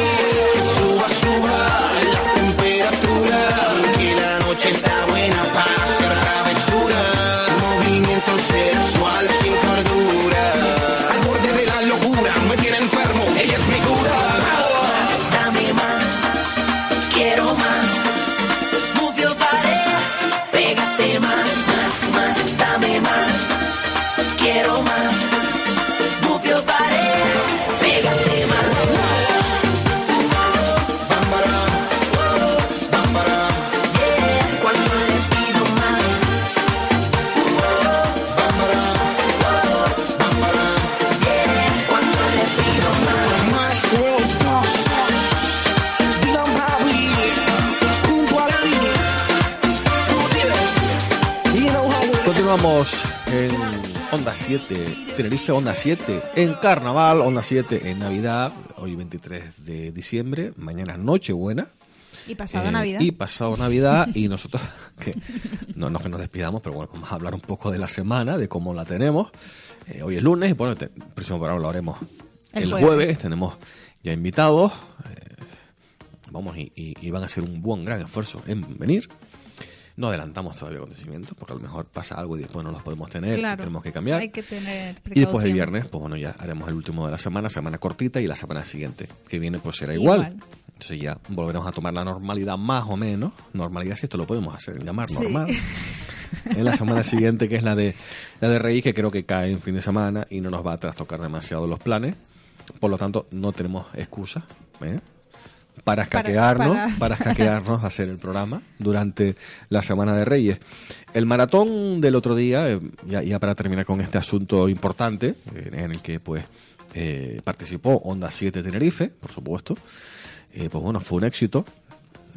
[SPEAKER 5] 7, Tenerife Onda 7, en Carnaval, Onda 7 en Navidad, hoy 23 de diciembre, mañana Nochebuena.
[SPEAKER 6] Y pasado
[SPEAKER 5] Eh,
[SPEAKER 6] Navidad.
[SPEAKER 5] Y pasado Navidad, y nosotros, que no, no es que nos despidamos, pero bueno, vamos a hablar un poco de la semana, de cómo la tenemos. Eh, hoy es lunes, y bueno, el próximo programa lo haremos
[SPEAKER 6] El
[SPEAKER 5] el,
[SPEAKER 6] jueves.
[SPEAKER 5] jueves. tenemos ya invitados, eh, vamos, y, y- y van a hacer un buen, gran esfuerzo en venir. No adelantamos todavía acontecimientos, porque a lo mejor pasa algo y después no los podemos tener,
[SPEAKER 6] Claro.
[SPEAKER 5] tenemos que cambiar.
[SPEAKER 6] Hay que tener
[SPEAKER 5] Y después el viernes, pues bueno, ya haremos el último de la semana, semana cortita, y la semana siguiente, que viene, pues será igual.
[SPEAKER 6] Igual.
[SPEAKER 5] Entonces ya volveremos a tomar la normalidad más o menos. Normalidad, si esto lo podemos hacer, llamar
[SPEAKER 6] Sí.
[SPEAKER 5] normal. En la semana siguiente, que es la de la de Reyes, que creo que cae en fin de semana y no nos va a trastocar demasiado los planes. Por lo tanto, no tenemos excusa ¿eh? Para escaquearnos,
[SPEAKER 6] para-
[SPEAKER 5] para, escaquearnos a hacer el programa durante la semana de Reyes. El maratón del otro día, eh, ya, ya para terminar con este asunto importante, eh, en el que pues eh, participó Onda 7 Tenerife, por supuesto, eh, pues bueno, fue un éxito.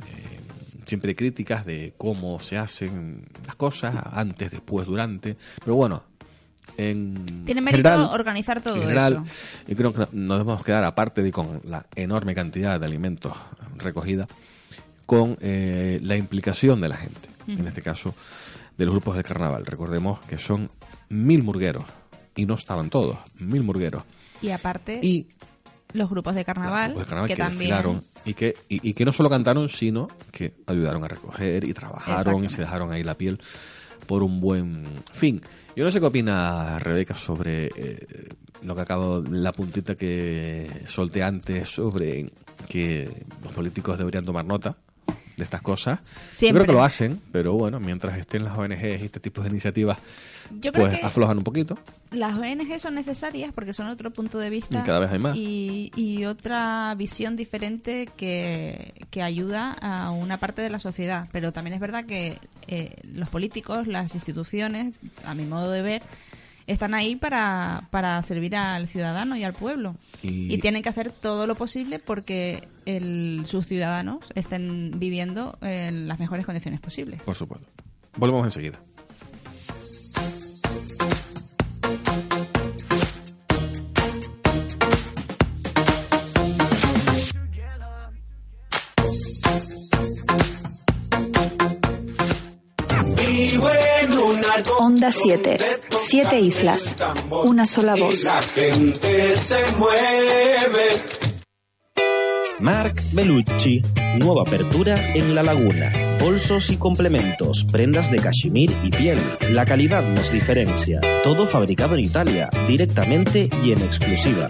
[SPEAKER 5] Eh, siempre hay críticas de cómo se hacen las cosas, antes, después, durante, pero bueno, en
[SPEAKER 6] Tiene mérito
[SPEAKER 5] general-
[SPEAKER 6] organizar todo
[SPEAKER 5] general,
[SPEAKER 6] eso.
[SPEAKER 5] yo creo que no- nos debemos quedar, aparte de con la enorme cantidad de alimentos recogida, con eh, la implicación de la gente, en este caso de los grupos de carnaval. Recordemos que son mil murgueros, y no estaban todos, mil murgueros.
[SPEAKER 6] Y aparte,
[SPEAKER 5] Y
[SPEAKER 6] los grupos de carnaval,
[SPEAKER 5] grupos de carnaval
[SPEAKER 6] que,
[SPEAKER 5] que,
[SPEAKER 6] también...
[SPEAKER 5] y que, y, y que no solo cantaron, sino que ayudaron a recoger y trabajaron y se dejaron ahí la piel por un buen fin. Yo no sé qué opina Rebeca sobre eh, lo que acabo, la puntita que solté antes sobre que los políticos deberían tomar nota de estas cosas.
[SPEAKER 6] Siempre.
[SPEAKER 5] Yo creo que lo hacen, pero bueno, mientras estén las ONGs y este tipo de iniciativas,
[SPEAKER 6] Yo creo
[SPEAKER 5] pues
[SPEAKER 6] que
[SPEAKER 5] aflojan un poquito.
[SPEAKER 6] las ONG son necesarias porque son otro punto de vista
[SPEAKER 5] Y cada vez hay más.
[SPEAKER 6] y, y otra visión diferente que, que ayuda a una parte de la sociedad. Pero también es verdad que eh, los políticos, las instituciones, a mi modo de ver, están ahí para, para servir al ciudadano y al pueblo.
[SPEAKER 5] Y-
[SPEAKER 6] Y, tienen que hacer todo lo posible porque el, sus ciudadanos estén viviendo en las mejores condiciones posibles.
[SPEAKER 5] Por supuesto. Volvemos enseguida.
[SPEAKER 9] Onda 7. Siete islas. Una sola voz.
[SPEAKER 10] gente se mueve.
[SPEAKER 11] Marc Bellucci, nueva apertura en La Laguna. Bolsos y complementos, prendas de cachemir y piel. La calidad nos diferencia. Todo fabricado en Italia, directamente y en exclusiva.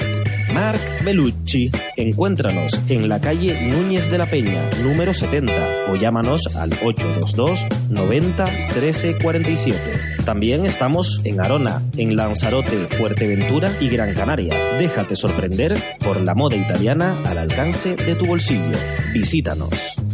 [SPEAKER 11] Marc Bellucci. Encuéntranos en la calle Núñez de la Peña, número 70, o llámanos al 822 90 13 47. También estamos en Arona, en Lanzarote, Fuerteventura y Gran Canaria. Déjate sorprender por la moda italiana al alcance de tu bolsillo. Visítanos.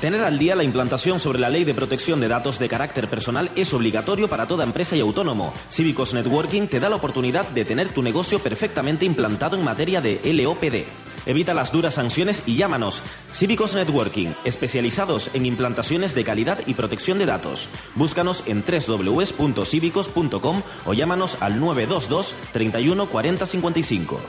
[SPEAKER 12] Tener al día la implantación sobre la ley de protección de datos de carácter personal es obligatorio para toda empresa y autónomo. Cívicos Networking te da la oportunidad de tener tu negocio perfectamente implantado en materia de LOPD. Evita las duras sanciones y llámanos. Cívicos Networking, especializados en implantaciones de calidad y protección de datos. Búscanos en www.cívicos.com o llámanos al 922 31 40 55.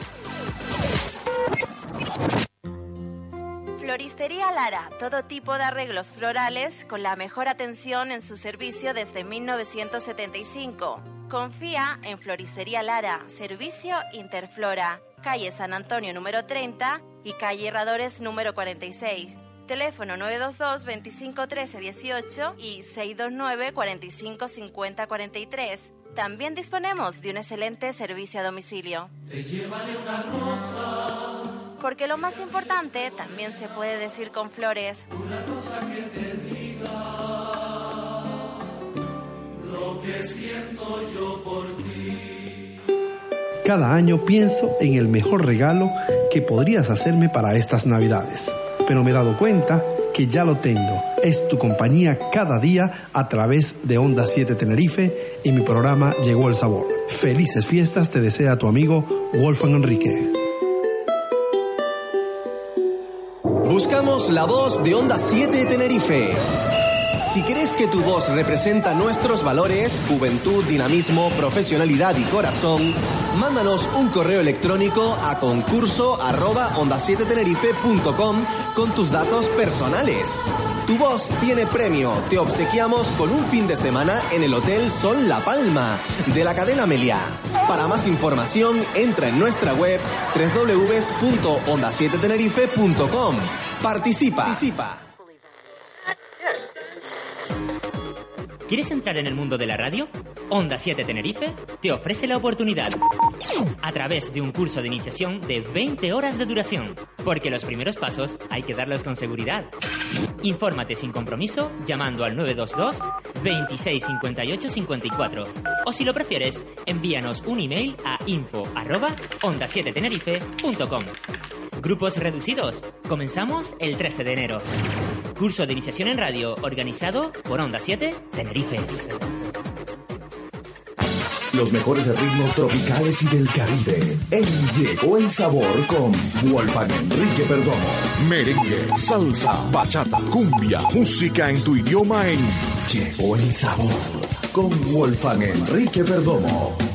[SPEAKER 13] Floristería Lara, todo tipo de arreglos florales con la mejor atención en su servicio desde 1975. Confía en Floristería Lara, servicio Interflora, calle San Antonio número 30 y calle Herradores número 46. Teléfono 922 25 13 18 y 629 45 50 43. También disponemos de un excelente servicio a domicilio.
[SPEAKER 10] Te llevaré una rosa,
[SPEAKER 13] Porque lo más importante también se puede decir con flores.
[SPEAKER 10] una rosa que te diga lo que siento yo por ti.
[SPEAKER 14] Cada año pienso en el mejor regalo que podrías hacerme para estas Navidades, pero me he dado cuenta que ya lo tengo. Es tu compañía cada día a través de Onda 7 Tenerife y mi programa Llegó el Sabor. Felices fiestas te desea tu amigo Wolfgang Enrique.
[SPEAKER 1] La voz de Onda 7 Tenerife. Si crees que tu voz representa nuestros valores, juventud, dinamismo, profesionalidad y corazón, mándanos un correo electrónico a concurso arroba onda 7 tenerife.com con tus datos personales. Tu voz tiene premio. Te obsequiamos con un fin de semana en el Hotel Sol La Palma de la cadena Meliá. Para más información, entra en nuestra web www.onda7tenerife.com. Participa. Participa.
[SPEAKER 2] ¿Quieres entrar en el mundo de la radio? Onda 7 Tenerife te ofrece la oportunidad. A través de un curso de iniciación de 20 horas de duración. Porque los primeros pasos hay que darlos con seguridad. Infórmate sin compromiso llamando al 922 26 58 54. O si lo prefieres, envíanos un email a info arroba onda 7 tenerife.com. Grupos reducidos. Comenzamos el 13 de enero. Curso de iniciación en radio organizado por Onda 7 Tenerife.
[SPEAKER 15] Los mejores ritmos tropicales y del Caribe. En Llegó el Sabor con Wolfgang Enrique Perdomo. Merengue, salsa, bachata, cumbia, música en tu idioma en Llegó el Sabor con Wolfgang Enrique Perdomo.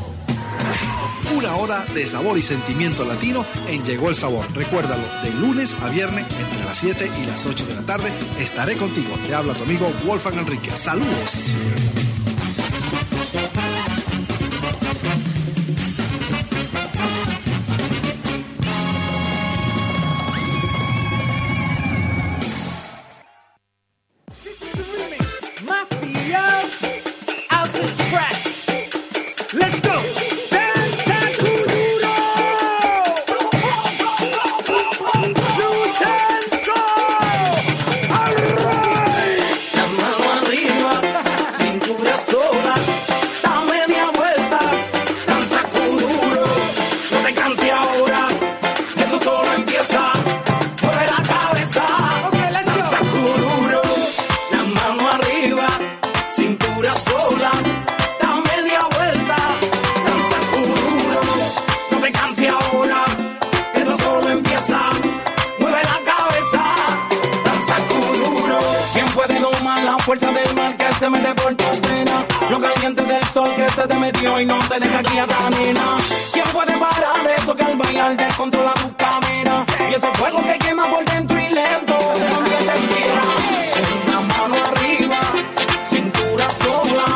[SPEAKER 14] Una hora de sabor y sentimiento latino en Llegó el Sabor. Recuérdalo, de lunes a viernes entre las 7 y las 8 de la tarde estaré contigo. Te habla tu amigo Wolfgang Enrique. Saludos.
[SPEAKER 16] Se mete por tus venas? Lo caliente del sol que se te metió y no te deja aquí a nena. ¿Quién puede parar eso que al bailar descontrola tu camina? Y ese fuego que quema por dentro y lento, también te. Una mano arriba, cintura sola,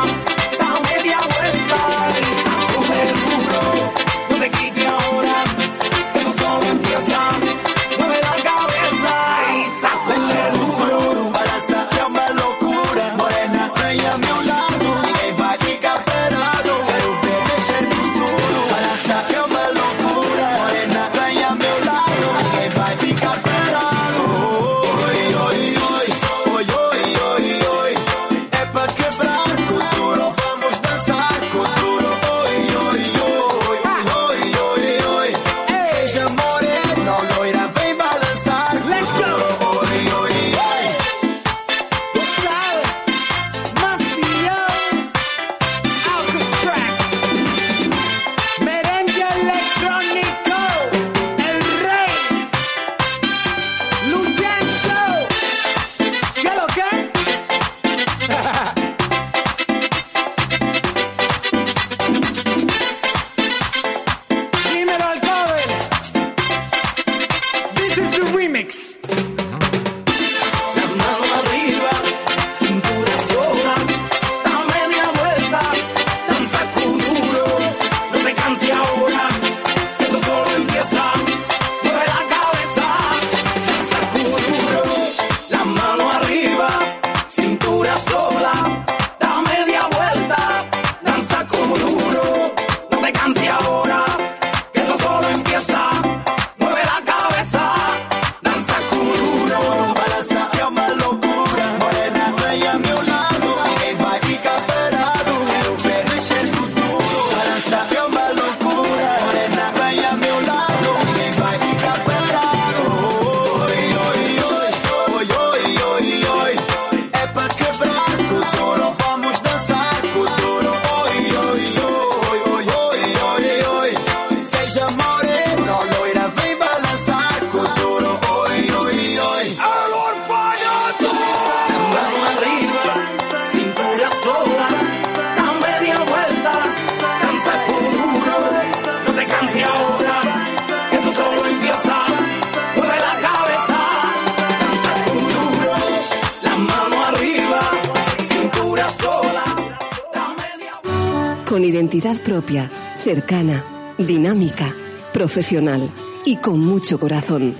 [SPEAKER 3] cercana, dinámica, profesional y con mucho corazón.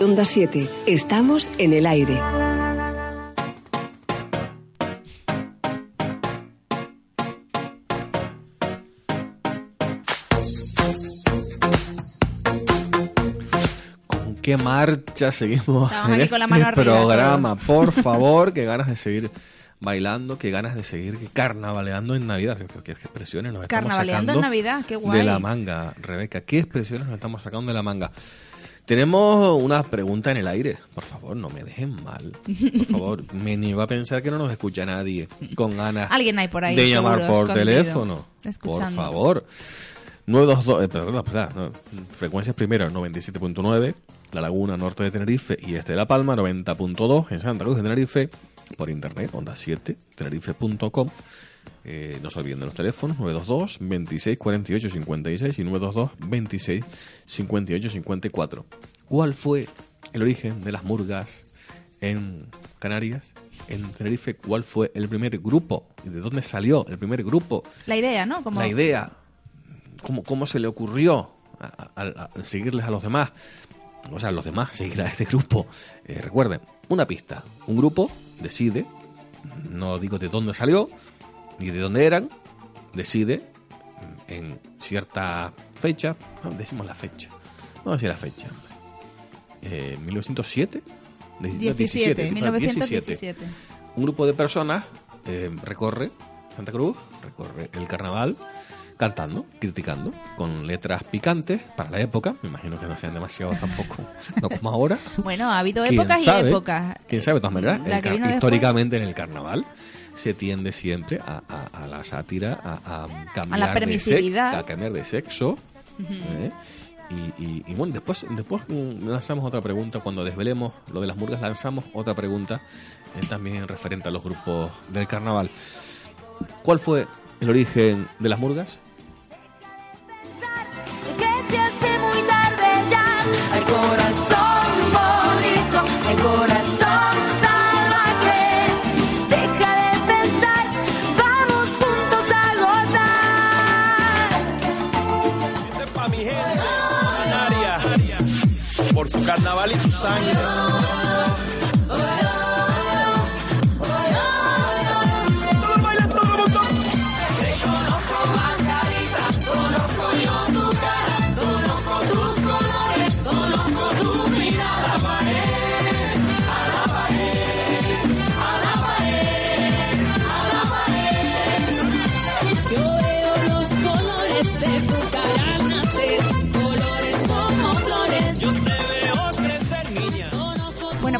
[SPEAKER 3] Onda 7. Estamos en el aire.
[SPEAKER 5] ¿Con qué marcha seguimos
[SPEAKER 6] Estamos
[SPEAKER 5] en
[SPEAKER 6] aquí
[SPEAKER 5] este
[SPEAKER 6] con la mano arriba,
[SPEAKER 5] programa? Por favor, qué ganas de seguir bailando, qué ganas de seguir carnavaleando en Navidad. Qué, expresiones nos estamos
[SPEAKER 6] Carnavaleando
[SPEAKER 5] sacando
[SPEAKER 6] en Navidad, qué guay.
[SPEAKER 5] de la manga, Rebeca. ¿Qué expresiones nos estamos sacando de la manga? Tenemos una pregunta en el aire. Por favor, no me dejen mal. Por favor, me niego a pensar que no nos escucha nadie con ganas
[SPEAKER 6] Alguien hay por ahí,
[SPEAKER 5] de llamar
[SPEAKER 6] seguro,
[SPEAKER 5] por teléfono. Por favor. 922, eh, perdón, perdón, frecuencias primero 97.9, La Laguna Norte de Tenerife y Este de La Palma 90.2 en Santa Cruz de Tenerife, por internet, onda 7, tenerife.com. Eh, no se olviden de los teléfonos 922 26 48 56 y 922 26 58 54. ¿Cuál fue el origen de las murgas en Canarias? En Tenerife, ¿cuál fue el primer grupo? ¿Y de dónde salió el primer grupo?
[SPEAKER 6] La idea, ¿no? Como...
[SPEAKER 5] La idea, ¿cómo, cómo se le ocurrió a, a- a seguirles a los demás? O sea, a los demás, seguir a este grupo. Eh, recuerden, una pista. Un grupo decide, no digo de dónde salió, ni de dónde eran, decide mm, en cierta fecha, no, decimos la fecha, vamos a decir la fecha. Eh, 1907, De-
[SPEAKER 6] 17,
[SPEAKER 5] perdón,
[SPEAKER 6] 1917.
[SPEAKER 5] Un grupo de personas eh, recorre Santa Cruz, recorre el carnaval, cantando, criticando, con letras picantes para la época. Me imagino que no sean demasiado tampoco, no como ahora.
[SPEAKER 6] Bueno, ha habido
[SPEAKER 5] ¿Quién
[SPEAKER 6] épocas
[SPEAKER 5] sabe?
[SPEAKER 6] y épocas.
[SPEAKER 5] Quién sabe, de todas maneras, el
[SPEAKER 6] después-
[SPEAKER 5] históricamente en el carnaval se tiende siempre a, a- a la sátira, a, a cambiar, de,
[SPEAKER 6] permisividad.
[SPEAKER 5] sec- a cambiar de sexo. ¿eh? Y, y- y bueno, después, después mm, lanzamos otra pregunta, cuando desvelemos lo de las murgas, lanzamos otra pregunta eh, también referente a los grupos del carnaval. ¿Cuál fue el origen de las murgas?
[SPEAKER 17] Su carnaval y su sangre.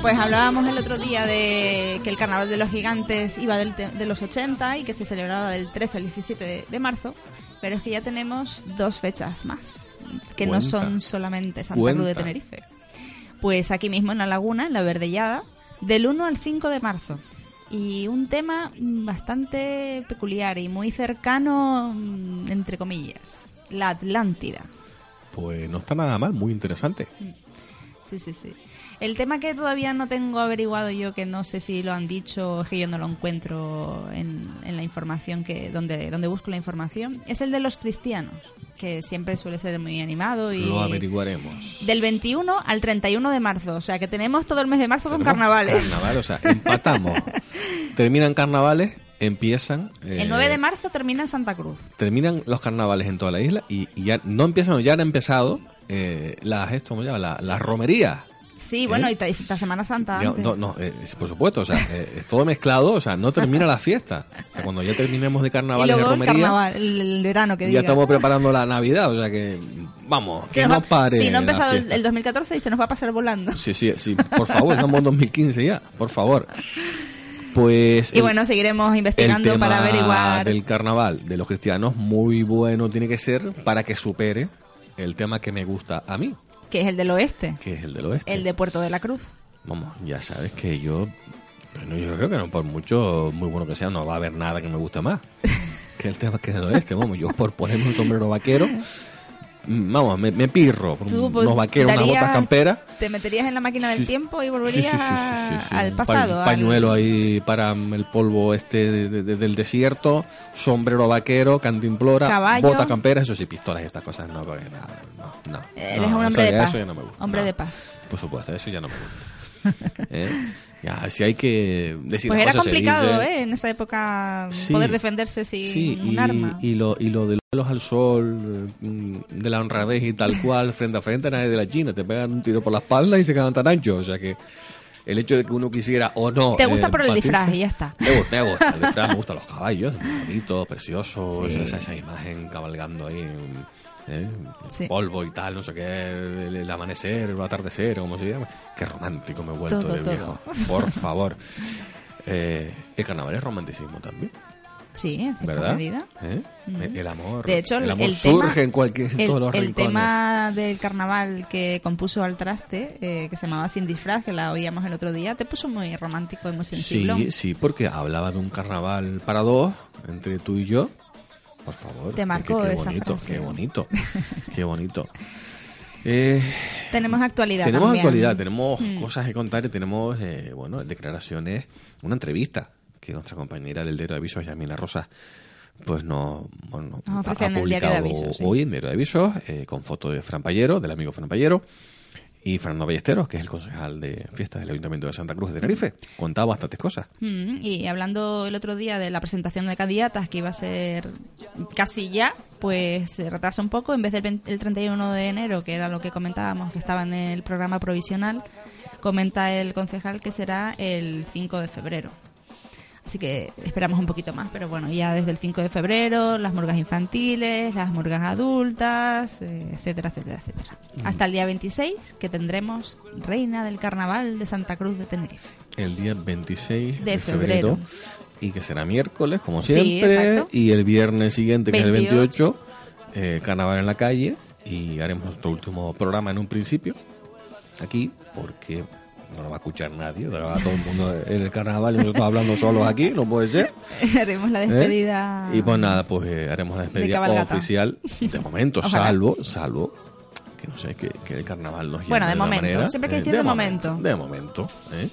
[SPEAKER 6] Pues hablábamos el otro día de que el Carnaval de los Gigantes iba del te- de los 80 y que se celebraba del 13 al 17 de, de marzo, pero es que ya tenemos dos fechas más, que no son solamente Santa Cruz de. Tenerife. Pues aquí mismo en la laguna, en la Verdellada, del 1 al 5 de marzo. Y un tema bastante peculiar y muy cercano, mm, entre comillas, la Atlántida.
[SPEAKER 5] Pues no está nada mal, muy interesante.
[SPEAKER 6] Sí, sí, sí. El tema que todavía no tengo averiguado yo, que no sé si lo han dicho, es que yo no lo encuentro en, en la información que donde, donde busco la información, es el de los cristianos, que siempre suele ser muy animado y
[SPEAKER 5] Lo averiguaremos.
[SPEAKER 6] del 21 al 31 de marzo, o sea que tenemos todo el mes de marzo con carnavales.
[SPEAKER 5] Carnaval, o sea, empatamos. Terminan carnavales, empiezan. eh,
[SPEAKER 6] El 9 de marzo termina en Santa Cruz.
[SPEAKER 5] Terminan los carnavales en toda la isla y, y ya no empiezan, ya han empezado eh, las, esto, ¿cómo llama? La- las romerías.
[SPEAKER 6] Sí, bueno,
[SPEAKER 5] ¿Eh?
[SPEAKER 6] y ta- y esta Semana Santa antes.
[SPEAKER 5] no, no, eh, por supuesto, o sea, eh, es todo mezclado, o sea, no termina la fiesta. O sea, cuando ya terminemos de
[SPEAKER 6] y
[SPEAKER 5] carnavales de
[SPEAKER 6] luego el
[SPEAKER 5] romería,
[SPEAKER 6] carnaval, el, el verano que
[SPEAKER 5] ya
[SPEAKER 6] diga.
[SPEAKER 5] estamos preparando la Navidad, o sea que, vamos,
[SPEAKER 6] Se
[SPEAKER 5] que no
[SPEAKER 6] va-
[SPEAKER 5] pare
[SPEAKER 6] Si no ha empezado el,
[SPEAKER 5] fiesta.
[SPEAKER 6] el 2014 y se nos va a pasar volando.
[SPEAKER 5] Sí, sí, sí, por favor, estamos en 2015 ya, por favor. Pues
[SPEAKER 6] Y
[SPEAKER 5] el-
[SPEAKER 6] bueno, seguiremos
[SPEAKER 5] el
[SPEAKER 6] investigando
[SPEAKER 5] tema
[SPEAKER 6] para averiguar.
[SPEAKER 5] del carnaval de los cristianos muy bueno tiene que ser para que supere el tema que me gusta a mí,
[SPEAKER 6] que es el del oeste,
[SPEAKER 5] que es el del oeste.
[SPEAKER 6] el de Puerto de la Cruz.
[SPEAKER 5] Vamos, ya sabes que yo, bueno, yo creo que no, por mucho, muy bueno que sea, no va a haber nada que me guste más que el tema que es del oeste. Vamos, yo por ponerme un sombrero vaquero, vamos, me, me pirro. por
[SPEAKER 6] Tú, pues,
[SPEAKER 5] unos vaqueros, unas
[SPEAKER 6] darías-
[SPEAKER 5] botas camperas.
[SPEAKER 6] Te meterías en la máquina del
[SPEAKER 5] Sí.
[SPEAKER 6] tiempo y volverías
[SPEAKER 5] sí, sí, sí, sí, sí.
[SPEAKER 6] al
[SPEAKER 5] Un
[SPEAKER 6] pasado. al-
[SPEAKER 5] pañuelo ahí para el polvo este de- de- de- del desierto, sombrero vaquero, cantimplora,
[SPEAKER 6] Caballo.
[SPEAKER 5] botas camperas, eso sí, pistolas y estas cosas. No, porque nada, no, no.
[SPEAKER 6] Eres
[SPEAKER 5] No,
[SPEAKER 6] un hombre
[SPEAKER 5] eso
[SPEAKER 6] de paz.
[SPEAKER 5] eso ya no me gusta.
[SPEAKER 6] Hombre
[SPEAKER 5] No,
[SPEAKER 6] de paz.
[SPEAKER 5] Por supuesto, eso ya no me gusta. ¿Eh? Ya, si hay que decir
[SPEAKER 6] Pues era complicado. ¿eh? En esa época
[SPEAKER 5] Sí.
[SPEAKER 6] poder defenderse sin
[SPEAKER 5] Sí,
[SPEAKER 6] un
[SPEAKER 5] y,
[SPEAKER 6] arma.
[SPEAKER 5] y lo, y lo de los al sol, mm, de la honradez y tal cual, frente a frente, nadie de la China, te pegan un tiro por la espalda y se quedan tan anchos. O sea que el hecho de que uno quisiera o no.
[SPEAKER 6] Te gusta
[SPEAKER 5] eh,
[SPEAKER 6] por el disfraz y ya está.
[SPEAKER 5] Me gusta, me gusta, el disfraz, me gustan los caballos, bonitos, preciosos,
[SPEAKER 6] Sí.
[SPEAKER 5] esa, esa imagen cabalgando ahí. ¿eh?
[SPEAKER 6] Sí.
[SPEAKER 5] Polvo y tal, no sé qué, el, el amanecer, el atardecer, como se llama. Qué romántico me he vuelto
[SPEAKER 6] Todo,
[SPEAKER 5] de
[SPEAKER 6] todo.
[SPEAKER 5] viejo. Por favor. Eh, el carnaval es romanticismo también.
[SPEAKER 6] Sí, en cierta
[SPEAKER 5] ¿Verdad?
[SPEAKER 6] medida.
[SPEAKER 5] ¿Eh?
[SPEAKER 6] Ujú.
[SPEAKER 5] El amor.
[SPEAKER 6] De hecho,
[SPEAKER 5] el amor
[SPEAKER 6] el
[SPEAKER 5] surge
[SPEAKER 6] tema-
[SPEAKER 5] en cualquier en
[SPEAKER 6] el,
[SPEAKER 5] todos los
[SPEAKER 6] el
[SPEAKER 5] rincones.
[SPEAKER 6] tema del carnaval que compuso al traste, eh, que se llamaba Sin disfraz, que la oíamos el otro día, te puso muy romántico y muy sensible.
[SPEAKER 5] Sí, sí, porque hablaba de un carnaval para dos, entre tú y yo. Por favor.
[SPEAKER 6] Te marcó
[SPEAKER 5] qué, qué
[SPEAKER 6] esa
[SPEAKER 5] bonito,
[SPEAKER 6] frase.
[SPEAKER 5] Qué bonito, qué bonito. Eh,
[SPEAKER 6] Tenemos actualidad
[SPEAKER 5] tenemos
[SPEAKER 6] también.
[SPEAKER 5] actualidad, tenemos
[SPEAKER 6] Mm.
[SPEAKER 5] cosas que contar y tenemos, eh, bueno, declaraciones, una entrevista que nuestra compañera del diario de avisos, Yamina Rosa, pues no, bueno,
[SPEAKER 6] Nos
[SPEAKER 5] ha,
[SPEAKER 6] en el de
[SPEAKER 5] publicado
[SPEAKER 6] avisos, sí.
[SPEAKER 5] hoy en diario de avisos eh, con foto de Fran Payero, del amigo Fran Payero, y Fernando Ballesteros, que es el concejal de fiestas del Ayuntamiento de Santa Cruz de Tenerife. Contaba bastantes cosas.
[SPEAKER 6] Mm, y hablando el otro día de la presentación de candidatas, que iba a ser casi ya, pues se retrasa un poco. En vez del 20 el 31 de enero, que era lo que comentábamos, que estaba en el programa provisional, comenta el concejal que será el 5 de febrero. Así que esperamos un poquito más, pero bueno, ya desde el 5 de febrero, las murgas infantiles, las murgas adultas, eh, etcétera, etcétera, etcétera. Hasta el día 26, que tendremos Reina del Carnaval de Santa Cruz de Tenerife.
[SPEAKER 5] el día 26 de,
[SPEAKER 6] De
[SPEAKER 5] febrero.
[SPEAKER 6] febrero.
[SPEAKER 5] y que será miércoles como siempre y el viernes siguiente que es el
[SPEAKER 6] 28,
[SPEAKER 5] 28 eh, carnaval en la calle y haremos nuestro último programa en un principio aquí porque no lo va a escuchar nadie va todo el mundo en el carnaval y nosotros hablando solos aquí no puede ser
[SPEAKER 6] Haremos la
[SPEAKER 5] ¿eh?
[SPEAKER 6] despedida.
[SPEAKER 5] y pues nada pues eh, haremos la despedida oficial de momento
[SPEAKER 6] Ojalá.
[SPEAKER 5] salvo salvo que no sé que, que el carnaval nos
[SPEAKER 6] Bueno, de
[SPEAKER 5] esa
[SPEAKER 6] momento.
[SPEAKER 5] manera.
[SPEAKER 6] Siempre hay que
[SPEAKER 5] Eh,
[SPEAKER 6] decir de momento.
[SPEAKER 5] de momento ¿eh?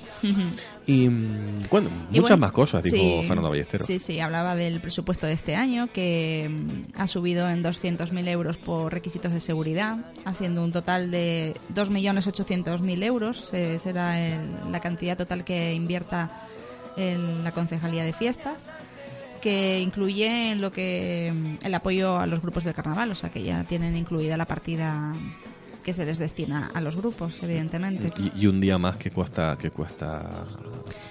[SPEAKER 5] Y mm, bueno,
[SPEAKER 6] Y
[SPEAKER 5] muchas
[SPEAKER 6] bueno,
[SPEAKER 5] más cosas, dijo
[SPEAKER 6] sí,
[SPEAKER 5] Fernando Ballesteros.
[SPEAKER 6] Sí, sí, hablaba del presupuesto de este año, que mm, ha subido en 200.000 euros por requisitos de seguridad, haciendo un total de 2.800.000 euros. eh, será el- la cantidad total que invierta en la Concejalía de Fiestas que incluye lo que mm, el apoyo a los grupos del carnaval, o sea que ya tienen incluida la partida que se les destina a los grupos, evidentemente.
[SPEAKER 5] Y, y un día más que cuesta, que cuesta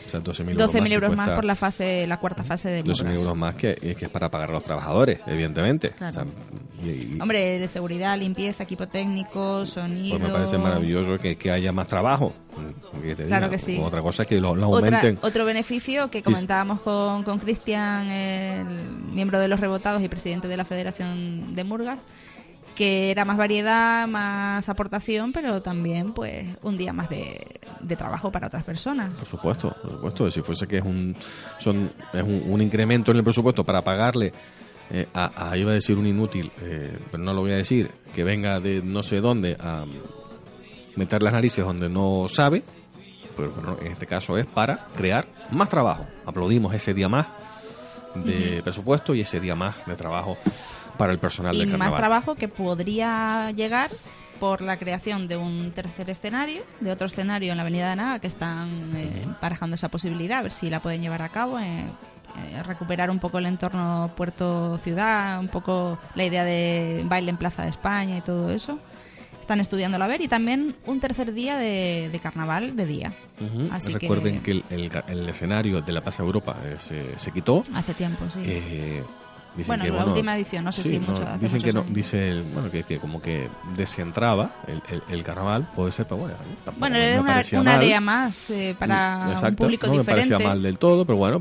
[SPEAKER 5] o sea, 12.000 euros
[SPEAKER 6] 12.000
[SPEAKER 5] más.
[SPEAKER 6] euros más por la fase, la cuarta fase de
[SPEAKER 5] 12.000
[SPEAKER 6] Murgas.
[SPEAKER 5] euros más que, que es para pagar a los trabajadores, evidentemente.
[SPEAKER 6] Claro.
[SPEAKER 5] O sea, y- y-
[SPEAKER 6] Hombre, de seguridad, limpieza, equipo técnico, sonido.
[SPEAKER 5] pues me parece maravilloso que, que haya más trabajo. Que
[SPEAKER 6] Claro que sí.
[SPEAKER 5] Otra cosa es que lo, lo
[SPEAKER 6] Otra-
[SPEAKER 5] aumenten.
[SPEAKER 6] otro beneficio que comentábamos con con Cristian, el miembro de los rebotados y presidente de la Federación de Murgas, que era más variedad, más aportación, pero también pues un día más de, de trabajo para otras personas.
[SPEAKER 5] Por supuesto, por supuesto. Si fuese que es un, son, es un, un incremento en el presupuesto para pagarle eh, a, a- iba a decir un inútil, eh, pero no lo voy a decir, que venga de no sé dónde a meter las narices donde no sabe, pero bueno, en este caso es para crear más trabajo. Aplaudimos ese día más de presupuesto y ese día más de trabajo para el personal
[SPEAKER 6] y más
[SPEAKER 5] carnaval.
[SPEAKER 6] trabajo que podría llegar por la creación de un tercer escenario, de otro escenario en la Avenida de Naga, que están eh, barajando esa posibilidad, a ver si la pueden llevar a cabo, eh, eh, recuperar un poco el entorno puerto-ciudad, un poco la idea de baile en Plaza de España y todo eso. Están estudiándolo a ver y también un tercer día de, de carnaval de día.
[SPEAKER 5] Ujú.
[SPEAKER 6] Así
[SPEAKER 5] Recuerden
[SPEAKER 6] que-
[SPEAKER 5] que, el, el- el escenario de la Plaza Europa eh, se, se quitó.
[SPEAKER 6] Hace tiempo, sí.
[SPEAKER 5] Dicen
[SPEAKER 6] Bueno,
[SPEAKER 5] que,
[SPEAKER 6] la última edición, no sé si mucho- hace
[SPEAKER 5] dicen que no,
[SPEAKER 6] años.
[SPEAKER 5] dice el- bueno que, que como que descentraba el, el, el carnaval, puede ser, pero bueno, tampoco
[SPEAKER 6] Bueno,
[SPEAKER 5] me
[SPEAKER 6] era una, área más eh, para
[SPEAKER 5] Exacto,
[SPEAKER 6] un público
[SPEAKER 5] no me
[SPEAKER 6] diferente.
[SPEAKER 5] parecía mal del todo, pero bueno,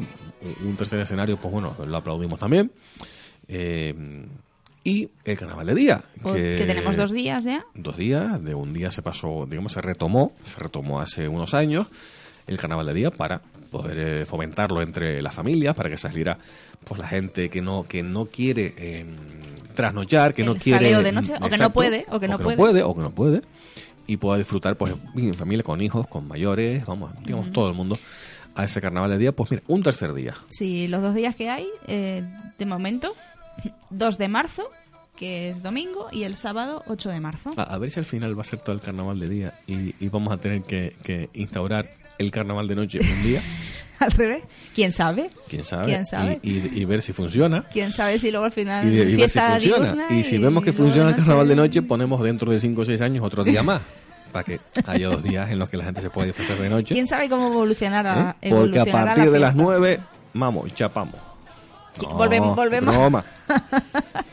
[SPEAKER 5] un tercer escenario, pues bueno, lo aplaudimos también. Eh, y el carnaval de día,
[SPEAKER 6] O- que tenemos dos días ya.
[SPEAKER 5] dos días, de un día se pasó, digamos, se retomó, se retomó hace unos años. El carnaval de día para poder eh, fomentarlo entre las familias, para que saliera pues la gente que no que no quiere eh, trasnochar, que
[SPEAKER 6] El
[SPEAKER 5] no quiere
[SPEAKER 6] jaleo de noche, o que no puede, o que no puede.
[SPEAKER 5] o que no puede y pueda disfrutar pues en familia con hijos, con mayores, vamos, digamos todo el mundo a ese carnaval de día, pues mira, un tercer día.
[SPEAKER 6] Sí, los dos días que hay, eh, de momento, 2 de marzo, que es domingo, y el sábado 8 de marzo.
[SPEAKER 5] A, a ver si al final va a ser todo el carnaval de día y, y vamos a tener que, que instaurar el carnaval de noche un día,
[SPEAKER 6] Al revés. ¿Quién sabe?
[SPEAKER 5] quién sabe,
[SPEAKER 6] ¿Quién sabe?
[SPEAKER 5] Y, y- y ver si funciona.
[SPEAKER 6] ¿Quién sabe si luego al final
[SPEAKER 5] Y, y ver si funciona. Y si vemos que funciona el carnaval de noche, ponemos dentro de 5 o 6 años otro día más. Para que haya dos días en los que la gente se pueda disfrutar de noche.
[SPEAKER 6] ¿Quién sabe cómo evolucionará,
[SPEAKER 5] ¿eh? Porque a partir
[SPEAKER 6] la
[SPEAKER 5] de las
[SPEAKER 6] fiesta?
[SPEAKER 5] 9, vamos, chapamos. No,
[SPEAKER 6] volvemos- volvemos.
[SPEAKER 5] broma.